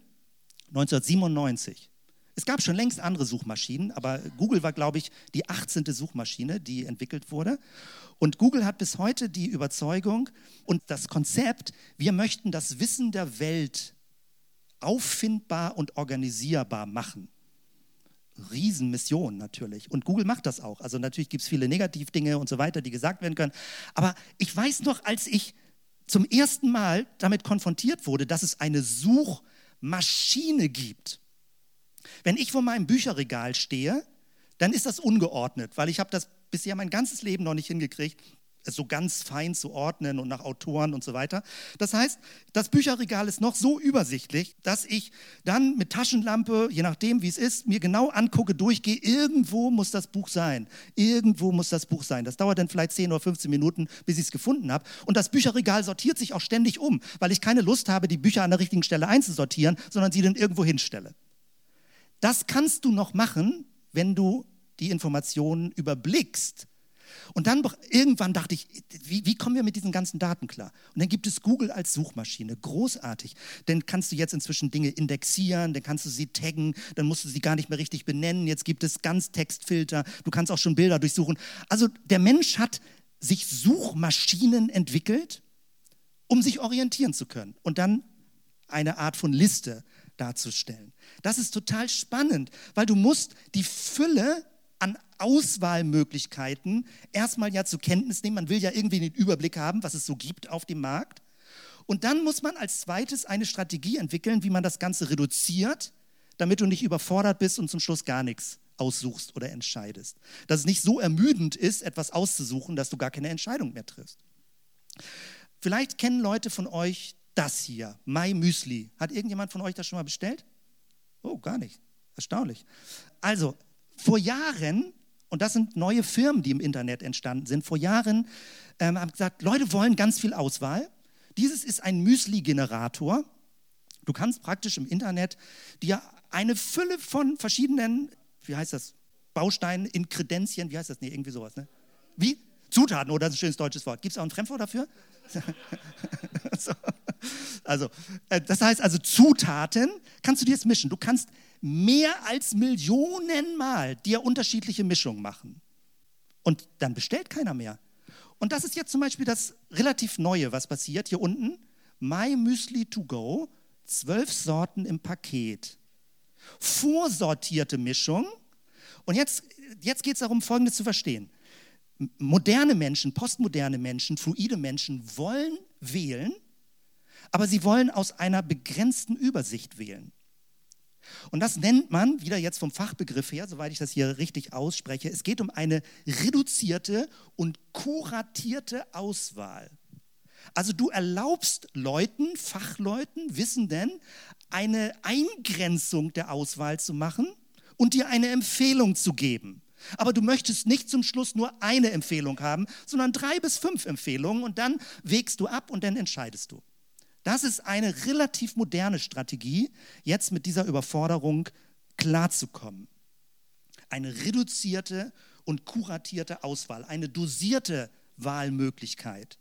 1997. Es gab schon längst andere Suchmaschinen, aber Google war, glaube ich, die 18. Suchmaschine, die entwickelt wurde. Und Google hat bis heute die Überzeugung und das Konzept, wir möchten das Wissen der Welt auffindbar und organisierbar machen. Riesenmission natürlich. Und Google macht das auch. Also natürlich gibt es viele Negativdinge und so weiter, die gesagt werden können. Aber ich weiß noch, als ich zum ersten Mal damit konfrontiert wurde, dass es eine Suchmaschine gibt. Wenn ich vor meinem Bücherregal stehe, dann ist das ungeordnet, weil ich habe das bisher mein ganzes Leben noch nicht hingekriegt, so ganz fein zu ordnen und nach Autoren und so weiter. Das heißt, das Bücherregal ist noch so übersichtlich, dass ich dann mit Taschenlampe, je nachdem wie es ist, mir genau angucke, durchgehe, irgendwo muss das Buch sein. Irgendwo muss das Buch sein. Das dauert dann vielleicht 10 oder 15 Minuten, bis ich es gefunden habe. Und das Bücherregal sortiert sich auch ständig um, weil ich keine Lust habe, die Bücher an der richtigen Stelle einzusortieren, sondern sie dann irgendwo hinstelle. Das kannst du noch machen, wenn du die Informationen überblickst und dann irgendwann dachte ich, wie, wie, kommen wir mit diesen ganzen Daten klar? Und dann gibt es Google als Suchmaschine, großartig. Dann kannst du jetzt inzwischen Dinge indexieren, dann kannst du sie taggen, dann musst du sie gar nicht mehr richtig benennen. Jetzt gibt es Ganztextfilter, du kannst auch schon Bilder durchsuchen. Also der Mensch hat sich Suchmaschinen entwickelt, um sich orientieren zu können und dann eine Art von Liste darzustellen. Das ist total spannend, weil du musst die Fülle an Auswahlmöglichkeiten erstmal ja zur Kenntnis nehmen. Man will ja irgendwie den Überblick haben, was es so gibt auf dem Markt. Und dann muss man als zweites eine Strategie entwickeln, wie man das Ganze reduziert, damit du nicht überfordert bist und zum Schluss gar nichts aussuchst oder entscheidest. Dass es nicht so ermüdend ist, etwas auszusuchen, dass du gar keine Entscheidung mehr triffst. Vielleicht kennen Leute von euch das hier, My Müsli. Hat irgendjemand von euch das schon mal bestellt? Oh, gar nicht. Erstaunlich. Also, vor Jahren, und das sind neue Firmen, die im Internet entstanden sind, vor Jahren ähm, haben gesagt, Leute wollen ganz viel Auswahl. Dieses ist ein Müsli-Generator. Du kannst praktisch im Internet dir eine Fülle von verschiedenen, wie heißt das, Bausteinen in Kredenzien, wie heißt das? Nee, irgendwie sowas, ne? Wie? Zutaten, oder oh, das ist ein schönes deutsches Wort. Gibt es auch ein Fremdwort dafür? so. Also, äh, das heißt also Zutaten kannst du dir jetzt mischen. Du kannst mehr als Millionenmal dir unterschiedliche Mischungen machen. Und dann bestellt keiner mehr. Und das ist jetzt zum Beispiel das relativ Neue, was passiert. Hier unten, My Müsli to go, zwölf Sorten im Paket. Vorsortierte Mischung. Und jetzt, jetzt geht es darum, Folgendes zu verstehen. Moderne Menschen, postmoderne Menschen, fluide Menschen wollen wählen, aber sie wollen aus einer begrenzten Übersicht wählen. Und das nennt man, wieder jetzt vom Fachbegriff her, soweit ich das hier richtig ausspreche, es geht um eine reduzierte und kuratierte Auswahl. Also du erlaubst Leuten, Fachleuten, Wissenden, eine Eingrenzung der Auswahl zu machen und dir eine Empfehlung zu geben. Aber du möchtest nicht zum Schluss nur eine Empfehlung haben, sondern drei bis fünf Empfehlungen und dann wägst du ab und dann entscheidest du. Das ist eine relativ moderne Strategie, jetzt mit dieser Überforderung klarzukommen. Eine reduzierte und kuratierte Auswahl, eine dosierte Wahlmöglichkeit.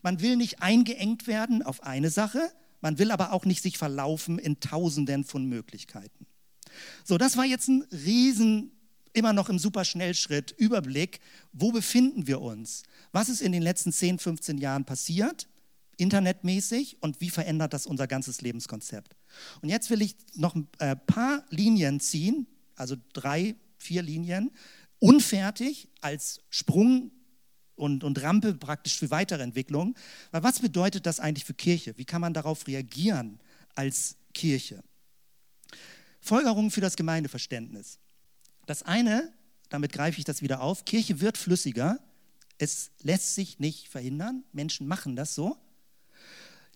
Man will nicht eingeengt werden auf eine Sache, man will aber auch nicht sich verlaufen in Tausenden von Möglichkeiten. So, das war jetzt ein riesen, immer noch im Superschnellschritt Überblick, wo befinden wir uns? Was ist in den letzten 10, 15 Jahren passiert? Internetmäßig und wie verändert das unser ganzes Lebenskonzept. Und jetzt will ich noch ein äh, paar Linien ziehen, also drei, vier Linien, unfertig als Sprung und, und Rampe praktisch für weitere Entwicklungen. Weil was bedeutet das eigentlich für Kirche? Wie kann man darauf reagieren als Kirche? Folgerungen für das Gemeindeverständnis. Das eine, damit greife ich das wieder auf, Kirche wird flüssiger. Es lässt sich nicht verhindern. Menschen machen das so.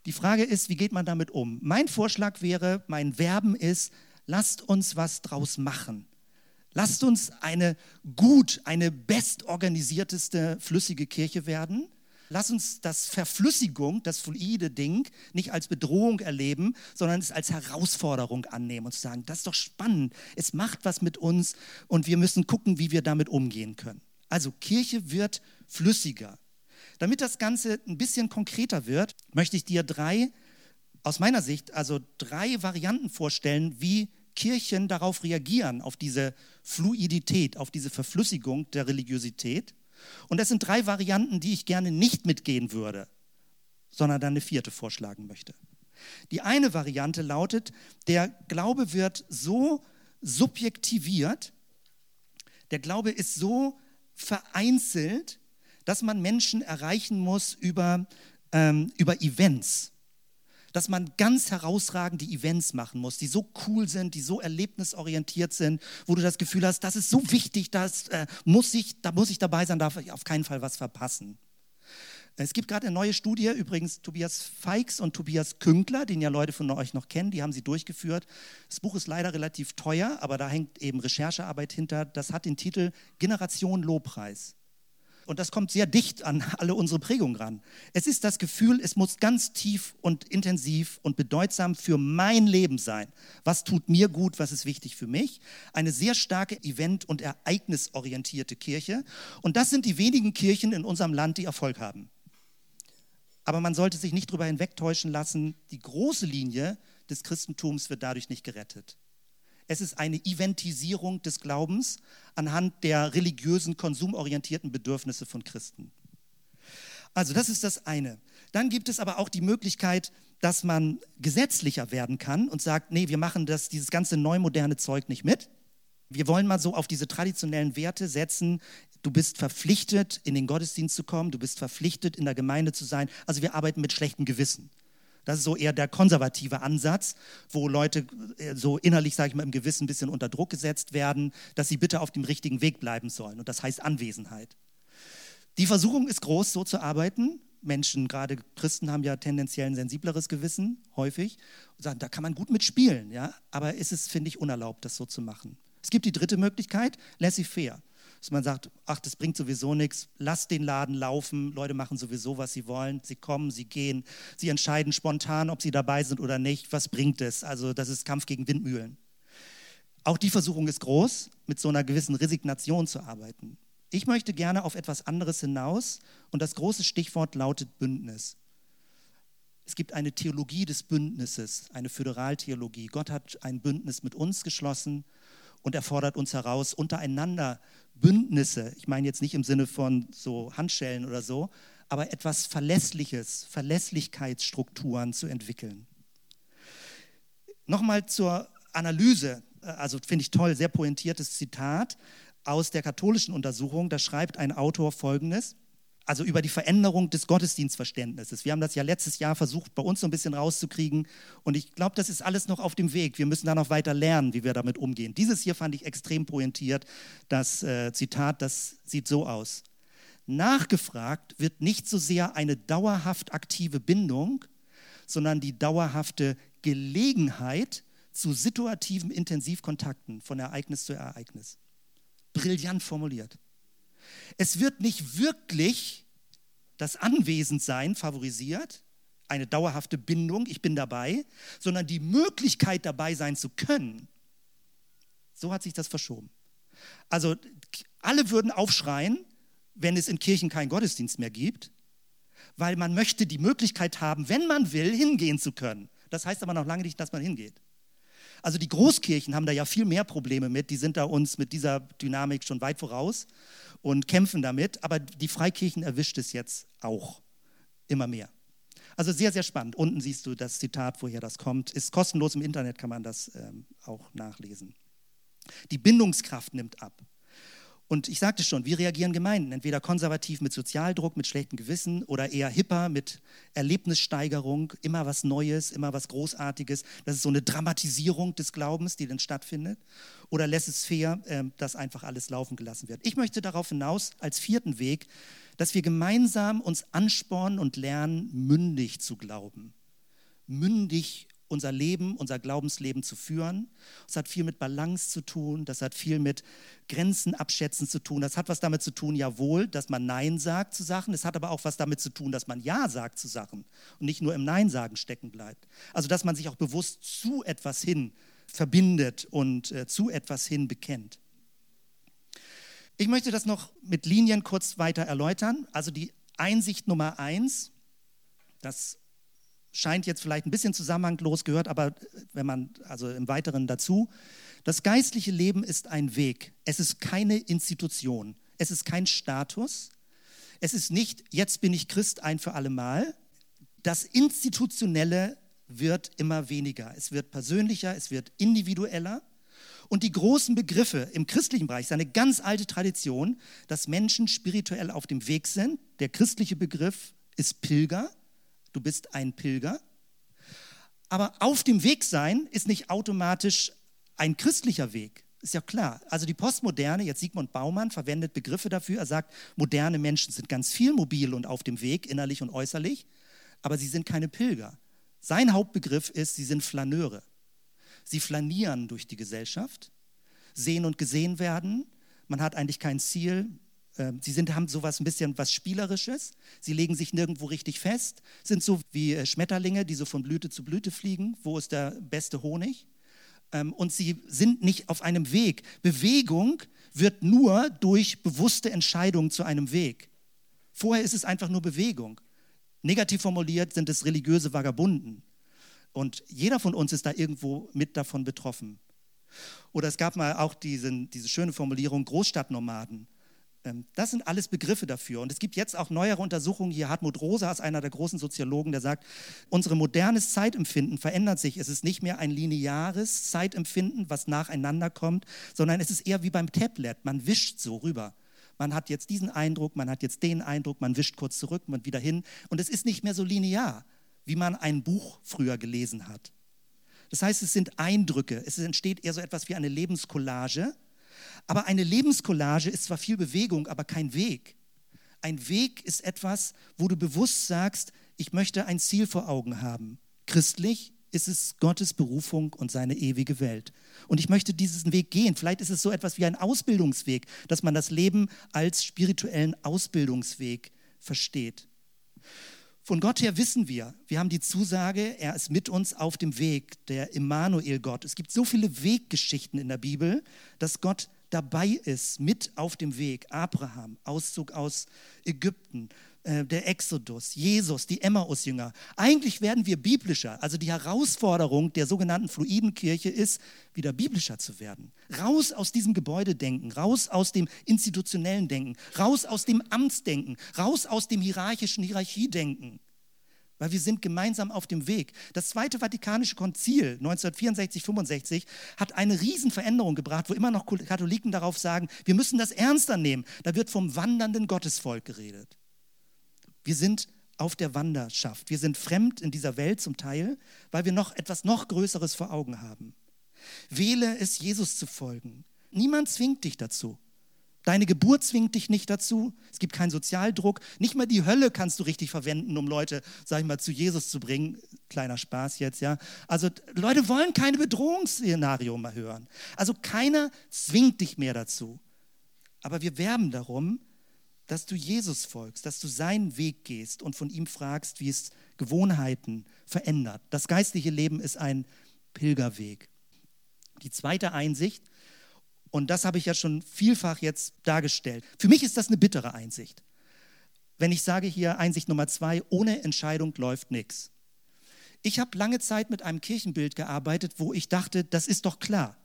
Die Frage ist, wie geht man damit um? Mein Vorschlag wäre, mein Werben ist, lasst uns was draus machen. Lasst uns eine gut, eine bestorganisierteste, flüssige Kirche werden. Lass uns das Verflüssigung, das fluide Ding, nicht als Bedrohung erleben, sondern es als Herausforderung annehmen und sagen, das ist doch spannend, es macht was mit uns und wir müssen gucken, wie wir damit umgehen können. Also Kirche wird flüssiger. Damit das Ganze ein bisschen konkreter wird, möchte ich dir drei, aus meiner Sicht, also drei Varianten vorstellen, wie Kirchen darauf reagieren, auf diese Fluidität, auf diese Verflüssigung der Religiosität. Und das sind drei Varianten, die ich gerne nicht mitgehen würde, sondern dann eine vierte vorschlagen möchte. Die eine Variante lautet, der Glaube wird so subjektiviert, der Glaube ist so vereinzelt, dass man Menschen erreichen muss über, ähm, über Events. Dass man ganz herausragende Events machen muss, die so cool sind, die so erlebnisorientiert sind, wo du das Gefühl hast, das ist so wichtig, das, äh, muss ich, da muss ich dabei sein, darf ich auf keinen Fall was verpassen. Es gibt gerade eine neue Studie, übrigens Tobias Feix und Tobias Künkler, den ja Leute von euch noch kennen, die haben sie durchgeführt. Das Buch ist leider relativ teuer, aber da hängt eben Recherchearbeit hinter. Das hat den Titel Generation Lobpreis. Und das kommt sehr dicht an alle unsere Prägungen ran. Es ist das Gefühl, es muss ganz tief und intensiv und bedeutsam für mein Leben sein. Was tut mir gut, was ist wichtig für mich? Eine sehr starke event- und ereignisorientierte Kirche. Und das sind die wenigen Kirchen in unserem Land, die Erfolg haben. Aber man sollte sich nicht darüber hinwegtäuschen lassen, die große Linie des Christentums wird dadurch nicht gerettet. Es ist eine Eventisierung des Glaubens anhand der religiösen, konsumorientierten Bedürfnisse von Christen. Also das ist das eine. Dann gibt es aber auch die Möglichkeit, dass man gesetzlicher werden kann und sagt, nee, wir machen das, dieses ganze neumoderne Zeug nicht mit. Wir wollen mal so auf diese traditionellen Werte setzen, Du bist verpflichtet, in den Gottesdienst zu kommen. Du bist verpflichtet, in der Gemeinde zu sein. Also wir arbeiten mit schlechtem Gewissen. Das ist so eher der konservative Ansatz, wo Leute äh, so innerlich, sage ich mal, im Gewissen ein bisschen unter Druck gesetzt werden, dass sie bitte auf dem richtigen Weg bleiben sollen. Und das heißt Anwesenheit. Die Versuchung ist groß, so zu arbeiten. Menschen, gerade Christen, haben ja tendenziell ein sensibleres Gewissen, häufig. Und sagen, da kann man gut mitspielen. Ja? Aber ist es, finde ich, unerlaubt, das so zu machen. Es gibt die dritte Möglichkeit, laissez-faire dass man sagt, ach, das bringt sowieso nichts, lass den Laden laufen, Leute machen sowieso, was sie wollen, sie kommen, sie gehen, sie entscheiden spontan, ob sie dabei sind oder nicht, was bringt es? Also das ist Kampf gegen Windmühlen. Auch die Versuchung ist groß, mit so einer gewissen Resignation zu arbeiten. Ich möchte gerne auf etwas anderes hinaus und das große Stichwort lautet Bündnis. Es gibt eine Theologie des Bündnisses, eine Föderaltheologie. Gott hat ein Bündnis mit uns geschlossen und er fordert uns heraus, untereinander Bündnisse, ich meine jetzt nicht im Sinne von so Handschellen oder so, aber etwas Verlässliches, Verlässlichkeitsstrukturen zu entwickeln. Nochmal zur Analyse, also finde ich toll, sehr pointiertes Zitat aus der katholischen Untersuchung. Da schreibt ein Autor Folgendes also über die Veränderung des Gottesdienstverständnisses. Wir haben das ja letztes Jahr versucht, bei uns so ein bisschen rauszukriegen. Und ich glaube, das ist alles noch auf dem Weg. Wir müssen da noch weiter lernen, wie wir damit umgehen. Dieses hier fand ich extrem pointiert. Das äh, Zitat, das sieht so aus. Nachgefragt wird nicht so sehr eine dauerhaft aktive Bindung, sondern die dauerhafte Gelegenheit zu situativen Intensivkontakten von Ereignis zu Ereignis. Brillant formuliert. Es wird nicht wirklich das Anwesendsein favorisiert, eine dauerhafte Bindung, ich bin dabei, sondern die Möglichkeit dabei sein zu können. So hat sich das verschoben. Also alle würden aufschreien, wenn es in Kirchen keinen Gottesdienst mehr gibt, weil man möchte die Möglichkeit haben, wenn man will, hingehen zu können. Das heißt aber noch lange nicht, dass man hingeht. Also die Großkirchen haben da ja viel mehr Probleme mit, die sind da uns mit dieser Dynamik schon weit voraus und kämpfen damit. Aber die Freikirchen erwischt es jetzt auch immer mehr. Also sehr, sehr spannend. Unten siehst du das Zitat, woher das kommt. Ist kostenlos im Internet, kann man das ähm, auch nachlesen. Die Bindungskraft nimmt ab. Und ich sagte schon, wie reagieren Gemeinden? Entweder konservativ mit Sozialdruck, mit schlechtem Gewissen oder eher hipper mit Erlebnissteigerung, immer was Neues, immer was Großartiges. Das ist so eine Dramatisierung des Glaubens, die dann stattfindet. Oder lässt es fair, ähm, dass einfach alles laufen gelassen wird. Ich möchte darauf hinaus als vierten Weg, dass wir gemeinsam uns anspornen und lernen, mündig zu glauben. Mündig unser Leben, unser Glaubensleben zu führen. Das hat viel mit Balance zu tun, das hat viel mit Grenzen abschätzen zu tun. Das hat was damit zu tun, jawohl, dass man Nein sagt zu Sachen. Es hat aber auch was damit zu tun, dass man Ja sagt zu Sachen und nicht nur im Nein sagen stecken bleibt. Also dass man sich auch bewusst zu etwas hin verbindet und äh, zu etwas hin bekennt. Ich möchte das noch mit Linien kurz weiter erläutern. Also die Einsicht Nummer eins, das scheint jetzt vielleicht ein bisschen zusammenhanglos, gehört aber, wenn man, also im Weiteren dazu. Das geistliche Leben ist ein Weg. Es ist keine Institution. Es ist kein Status. Es ist nicht, jetzt bin ich Christ ein für alle Mal. Das Institutionelle wird immer weniger. Es wird persönlicher, es wird individueller. Und die großen Begriffe im christlichen Bereich, seine ganz alte Tradition, dass Menschen spirituell auf dem Weg sind. Der christliche Begriff ist Pilger du bist ein Pilger. Aber auf dem Weg sein ist nicht automatisch ein christlicher Weg. Ist ja klar. Also die Postmoderne, jetzt Sigmund Baumann verwendet Begriffe dafür. Er sagt, moderne Menschen sind ganz viel mobil und auf dem Weg, innerlich und äußerlich, aber sie sind keine Pilger. Sein Hauptbegriff ist, sie sind Flaneure. Sie flanieren durch die Gesellschaft, sehen und gesehen werden. Man hat eigentlich kein Ziel. Ähm, sie sind, haben sowas ein bisschen was Spielerisches. Sie legen sich nirgendwo richtig fest, sind so wie äh, Schmetterlinge, die so von Blüte zu Blüte fliegen. Wo ist der beste Honig? Ähm, und sie sind nicht auf einem Weg. Bewegung wird nur durch bewusste Entscheidungen zu einem Weg. Vorher ist es einfach nur Bewegung. Negativ formuliert sind es religiöse Vagabunden. Und jeder von uns ist da irgendwo mit davon betroffen. Oder es gab mal auch diesen, diese schöne Formulierung Großstadtnomaden. Ähm, das sind alles Begriffe dafür. Und es gibt jetzt auch neuere Untersuchungen. Hier Hartmut Rosa ist einer der großen Soziologen, der sagt, unsere modernes Zeitempfinden verändert sich. Es ist nicht mehr ein lineares Zeitempfinden, was nacheinander kommt, sondern es ist eher wie beim Tablet. Man wischt so rüber. Man hat jetzt diesen Eindruck, man hat jetzt den Eindruck, man wischt kurz zurück, man wieder hin. Und es ist nicht mehr so linear, wie man ein Buch früher gelesen hat. Das heißt, es sind Eindrücke. Es entsteht eher so etwas wie eine Lebenscollage aber eine Lebenscollage ist zwar viel Bewegung, aber kein Weg. Ein Weg ist etwas, wo du bewusst sagst, ich möchte ein Ziel vor Augen haben. Christlich ist es Gottes Berufung und seine ewige Welt. Und ich möchte diesen Weg gehen. Vielleicht ist es so etwas wie ein Ausbildungsweg, dass man das Leben als spirituellen Ausbildungsweg versteht. Von Gott her wissen wir, wir haben die Zusage, er ist mit uns auf dem Weg, der Immanuel Gott. Es gibt so viele Weggeschichten in der Bibel, dass Gott dabei ist, mit auf dem Weg. Abraham, Auszug aus Ägypten, äh, der Exodus, Jesus, die Emmaus-Jünger. Eigentlich werden wir biblischer. Also die Herausforderung der sogenannten fluiden Kirche ist, wieder biblischer zu werden. Raus aus diesem Gebäudedenken, raus aus dem institutionellen Denken, raus aus dem Amtsdenken, raus aus dem hierarchischen Hierarchiedenken weil wir sind gemeinsam auf dem Weg. Das Zweite Vatikanische Konzil 1964, 65 hat eine Riesenveränderung gebracht, wo immer noch Katholiken darauf sagen, wir müssen das ernster nehmen. Da wird vom wandernden Gottesvolk geredet. Wir sind auf der Wanderschaft. Wir sind fremd in dieser Welt zum Teil, weil wir noch etwas noch Größeres vor Augen haben. Wähle es, Jesus zu folgen. Niemand zwingt dich dazu. Deine Geburt zwingt dich nicht dazu. Es gibt keinen Sozialdruck. Nicht mal die Hölle kannst du richtig verwenden, um Leute, sag ich mal, zu Jesus zu bringen. Kleiner Spaß jetzt, ja. Also Leute wollen keine Bedrohungsszenario mehr hören. Also keiner zwingt dich mehr dazu. Aber wir werben darum, dass du Jesus folgst, dass du seinen Weg gehst und von ihm fragst, wie es Gewohnheiten verändert. Das geistliche Leben ist ein Pilgerweg. Die zweite Einsicht, und das habe ich ja schon vielfach jetzt dargestellt. Für mich ist das eine bittere Einsicht. Wenn ich sage hier Einsicht Nummer zwei, ohne Entscheidung läuft nichts. Ich habe lange Zeit mit einem Kirchenbild gearbeitet, wo ich dachte, das ist doch klar.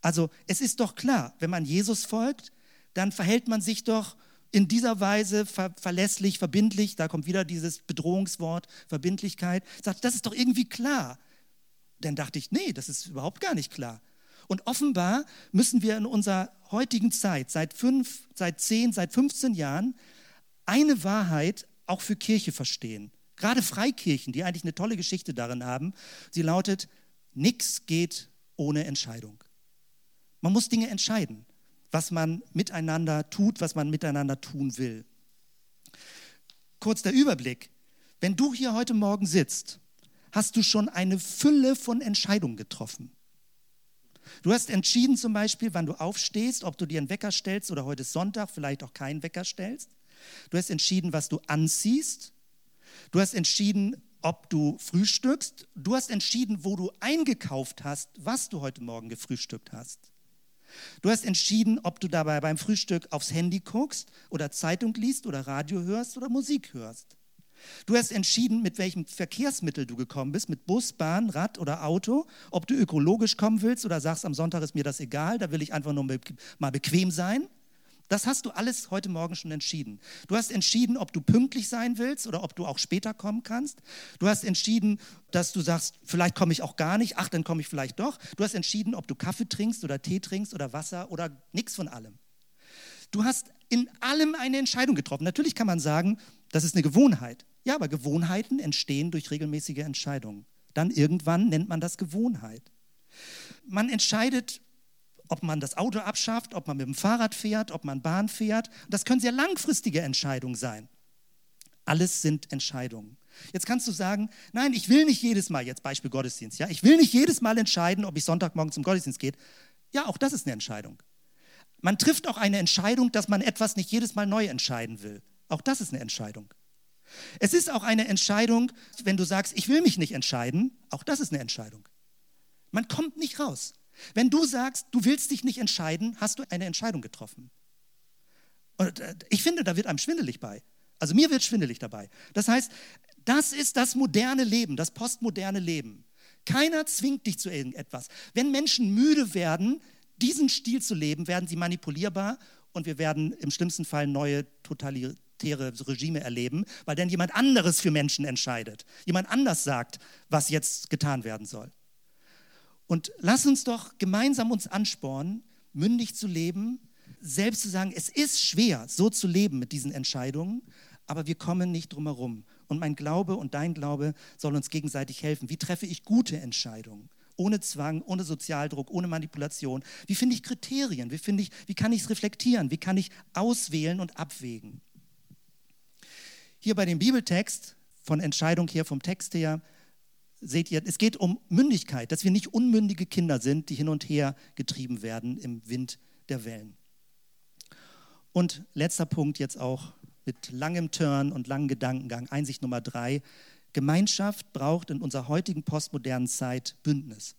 Also es ist doch klar, wenn man Jesus folgt, dann verhält man sich doch in dieser Weise ver verlässlich, verbindlich, da kommt wieder dieses Bedrohungswort, Verbindlichkeit, sagt, das ist doch irgendwie klar. Dann dachte ich, nee, das ist überhaupt gar nicht klar. Und offenbar müssen wir in unserer heutigen Zeit, seit fünf, seit zehn, seit 15 Jahren, eine Wahrheit auch für Kirche verstehen. Gerade Freikirchen, die eigentlich eine tolle Geschichte darin haben, sie lautet, nichts geht ohne Entscheidung. Man muss Dinge entscheiden, was man miteinander tut, was man miteinander tun will. Kurz der Überblick. Wenn du hier heute Morgen sitzt, hast du schon eine Fülle von Entscheidungen getroffen. Du hast entschieden zum Beispiel, wann du aufstehst, ob du dir einen Wecker stellst oder heute ist Sonntag, vielleicht auch keinen Wecker stellst. Du hast entschieden, was du anziehst. Du hast entschieden, ob du frühstückst. Du hast entschieden, wo du eingekauft hast, was du heute Morgen gefrühstückt hast. Du hast entschieden, ob du dabei beim Frühstück aufs Handy guckst oder Zeitung liest oder Radio hörst oder Musik hörst. Du hast entschieden, mit welchem Verkehrsmittel du gekommen bist, mit Bus, Bahn, Rad oder Auto, ob du ökologisch kommen willst oder sagst, am Sonntag ist mir das egal, da will ich einfach nur mal bequem sein. Das hast du alles heute Morgen schon entschieden. Du hast entschieden, ob du pünktlich sein willst oder ob du auch später kommen kannst. Du hast entschieden, dass du sagst, vielleicht komme ich auch gar nicht, ach, dann komme ich vielleicht doch. Du hast entschieden, ob du Kaffee trinkst oder Tee trinkst oder Wasser oder nichts von allem. Du hast in allem eine Entscheidung getroffen. Natürlich kann man sagen, das ist eine Gewohnheit. Ja, aber Gewohnheiten entstehen durch regelmäßige Entscheidungen. Dann irgendwann nennt man das Gewohnheit. Man entscheidet ob man das Auto abschafft, ob man mit dem Fahrrad fährt, ob man Bahn fährt. Das können sehr langfristige Entscheidungen sein. Alles sind Entscheidungen. Jetzt kannst du sagen, nein, ich will nicht jedes Mal, jetzt Beispiel Gottesdienst, ja, ich will nicht jedes Mal entscheiden, ob ich Sonntagmorgen zum Gottesdienst geht. Ja, auch das ist eine Entscheidung. Man trifft auch eine Entscheidung, dass man etwas nicht jedes Mal neu entscheiden will. Auch das ist eine Entscheidung. Es ist auch eine Entscheidung, wenn du sagst, ich will mich nicht entscheiden, auch das ist eine Entscheidung. Man kommt nicht raus. Wenn du sagst, du willst dich nicht entscheiden, hast du eine Entscheidung getroffen. Und äh, ich finde, da wird einem schwindelig bei. Also mir wird schwindelig dabei. Das heißt, das ist das moderne Leben, das postmoderne Leben. Keiner zwingt dich zu irgendetwas. Wenn Menschen müde werden, diesen Stil zu leben, werden sie manipulierbar und wir werden im schlimmsten Fall neue totalitäre Regime erleben, weil dann jemand anderes für Menschen entscheidet. Jemand anders sagt, was jetzt getan werden soll. Und lass uns doch gemeinsam uns anspornen, mündig zu leben, selbst zu sagen, es ist schwer, so zu leben mit diesen Entscheidungen, aber wir kommen nicht drum herum. Und mein Glaube und dein Glaube soll uns gegenseitig helfen. Wie treffe ich gute Entscheidungen? Ohne Zwang, ohne Sozialdruck, ohne Manipulation. Wie finde ich Kriterien? Wie, finde ich, wie kann ich es reflektieren? Wie kann ich auswählen und abwägen? Hier bei dem Bibeltext, von Entscheidung her, vom Text her, seht ihr, es geht um Mündigkeit, dass wir nicht unmündige Kinder sind, die hin und her getrieben werden im Wind der Wellen. Und letzter Punkt jetzt auch mit langem Turn und langem Gedankengang. Einsicht Nummer drei. Gemeinschaft braucht in unserer heutigen postmodernen Zeit Bündnis.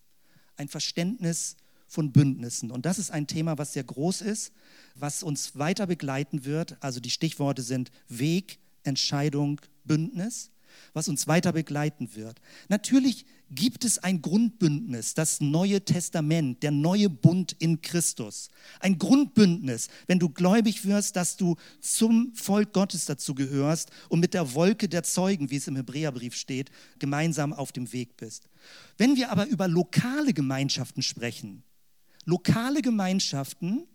Ein Verständnis von Bündnissen. Und das ist ein Thema, was sehr groß ist, was uns weiter begleiten wird. Also die Stichworte sind Weg, Entscheidung, Bündnis was uns weiter begleiten wird. Natürlich gibt es ein Grundbündnis, das Neue Testament, der neue Bund in Christus. Ein Grundbündnis, wenn du gläubig wirst, dass du zum Volk Gottes dazu gehörst und mit der Wolke der Zeugen, wie es im Hebräerbrief steht, gemeinsam auf dem Weg bist. Wenn wir aber über lokale Gemeinschaften sprechen, lokale Gemeinschaften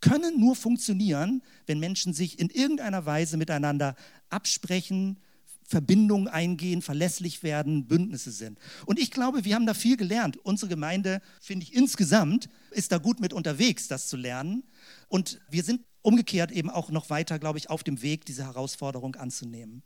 können nur funktionieren, wenn Menschen sich in irgendeiner Weise miteinander absprechen, Verbindungen eingehen, verlässlich werden, Bündnisse sind. Und ich glaube, wir haben da viel gelernt. Unsere Gemeinde, finde ich insgesamt, ist da gut mit unterwegs, das zu lernen. Und wir sind umgekehrt eben auch noch weiter, glaube ich, auf dem Weg, diese Herausforderung anzunehmen.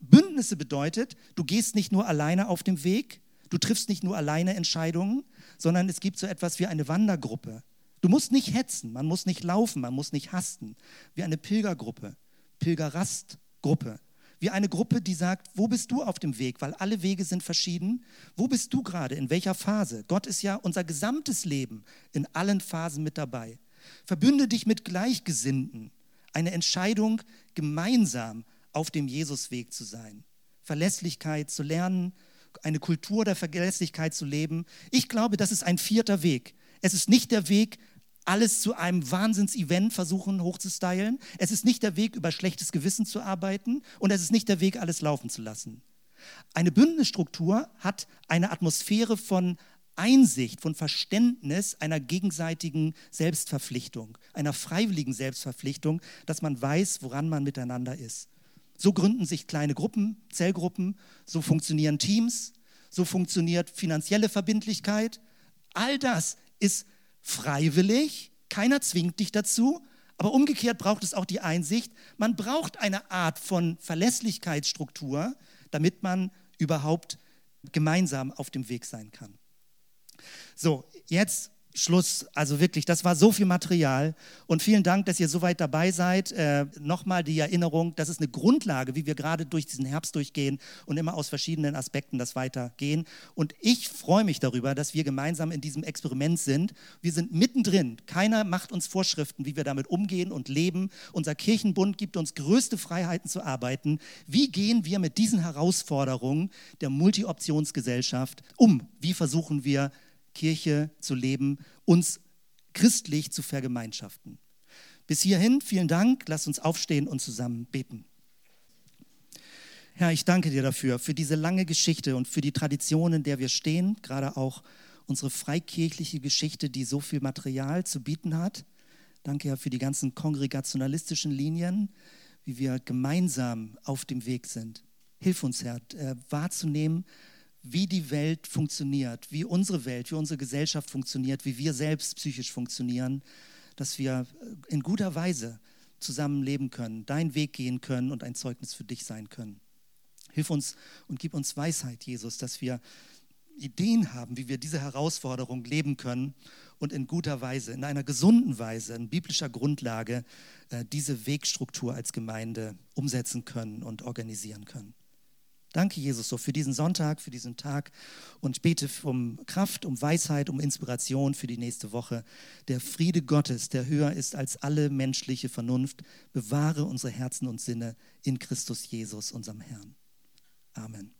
Bündnisse bedeutet, du gehst nicht nur alleine auf dem Weg, du triffst nicht nur alleine Entscheidungen, sondern es gibt so etwas wie eine Wandergruppe. Du musst nicht hetzen, man muss nicht laufen, man muss nicht hasten. Wie eine Pilgergruppe, Pilgerrastgruppe wie eine Gruppe, die sagt, wo bist du auf dem Weg? Weil alle Wege sind verschieden. Wo bist du gerade? In welcher Phase? Gott ist ja unser gesamtes Leben in allen Phasen mit dabei. Verbünde dich mit Gleichgesinnten. Eine Entscheidung, gemeinsam auf dem Jesusweg zu sein. Verlässlichkeit zu lernen, eine Kultur der Verlässlichkeit zu leben. Ich glaube, das ist ein vierter Weg. Es ist nicht der Weg, alles zu einem Wahnsinns-Event versuchen hochzustylen. Es ist nicht der Weg, über schlechtes Gewissen zu arbeiten und es ist nicht der Weg, alles laufen zu lassen. Eine Bündnisstruktur hat eine Atmosphäre von Einsicht, von Verständnis einer gegenseitigen Selbstverpflichtung, einer freiwilligen Selbstverpflichtung, dass man weiß, woran man miteinander ist. So gründen sich kleine Gruppen, Zellgruppen, so funktionieren Teams, so funktioniert finanzielle Verbindlichkeit. All das ist freiwillig, keiner zwingt dich dazu, aber umgekehrt braucht es auch die Einsicht, man braucht eine Art von Verlässlichkeitsstruktur, damit man überhaupt gemeinsam auf dem Weg sein kann. So, jetzt Schluss. Also wirklich, das war so viel Material. Und vielen Dank, dass ihr so weit dabei seid. Äh, Nochmal die Erinnerung, das ist eine Grundlage, wie wir gerade durch diesen Herbst durchgehen und immer aus verschiedenen Aspekten das weitergehen. Und ich freue mich darüber, dass wir gemeinsam in diesem Experiment sind. Wir sind mittendrin. Keiner macht uns Vorschriften, wie wir damit umgehen und leben. Unser Kirchenbund gibt uns größte Freiheiten zu arbeiten. Wie gehen wir mit diesen Herausforderungen der Multi-Optionsgesellschaft um? Wie versuchen wir, Kirche zu leben, uns christlich zu vergemeinschaften. Bis hierhin, vielen Dank. Lass uns aufstehen und zusammen beten. Herr, ich danke dir dafür, für diese lange Geschichte und für die Tradition, in der wir stehen, gerade auch unsere freikirchliche Geschichte, die so viel Material zu bieten hat. Danke, Herr, für die ganzen kongregationalistischen Linien, wie wir gemeinsam auf dem Weg sind. Hilf uns, Herr, äh, wahrzunehmen, wie die Welt funktioniert, wie unsere Welt, wie unsere Gesellschaft funktioniert, wie wir selbst psychisch funktionieren, dass wir in guter Weise zusammen leben können, deinen Weg gehen können und ein Zeugnis für dich sein können. Hilf uns und gib uns Weisheit, Jesus, dass wir Ideen haben, wie wir diese Herausforderung leben können und in guter Weise, in einer gesunden Weise, in biblischer Grundlage äh, diese Wegstruktur als Gemeinde umsetzen können und organisieren können. Danke, Jesus, so für diesen Sonntag, für diesen Tag und bete um Kraft, um Weisheit, um Inspiration für die nächste Woche. Der Friede Gottes, der höher ist als alle menschliche Vernunft, bewahre unsere Herzen und Sinne in Christus Jesus, unserem Herrn. Amen.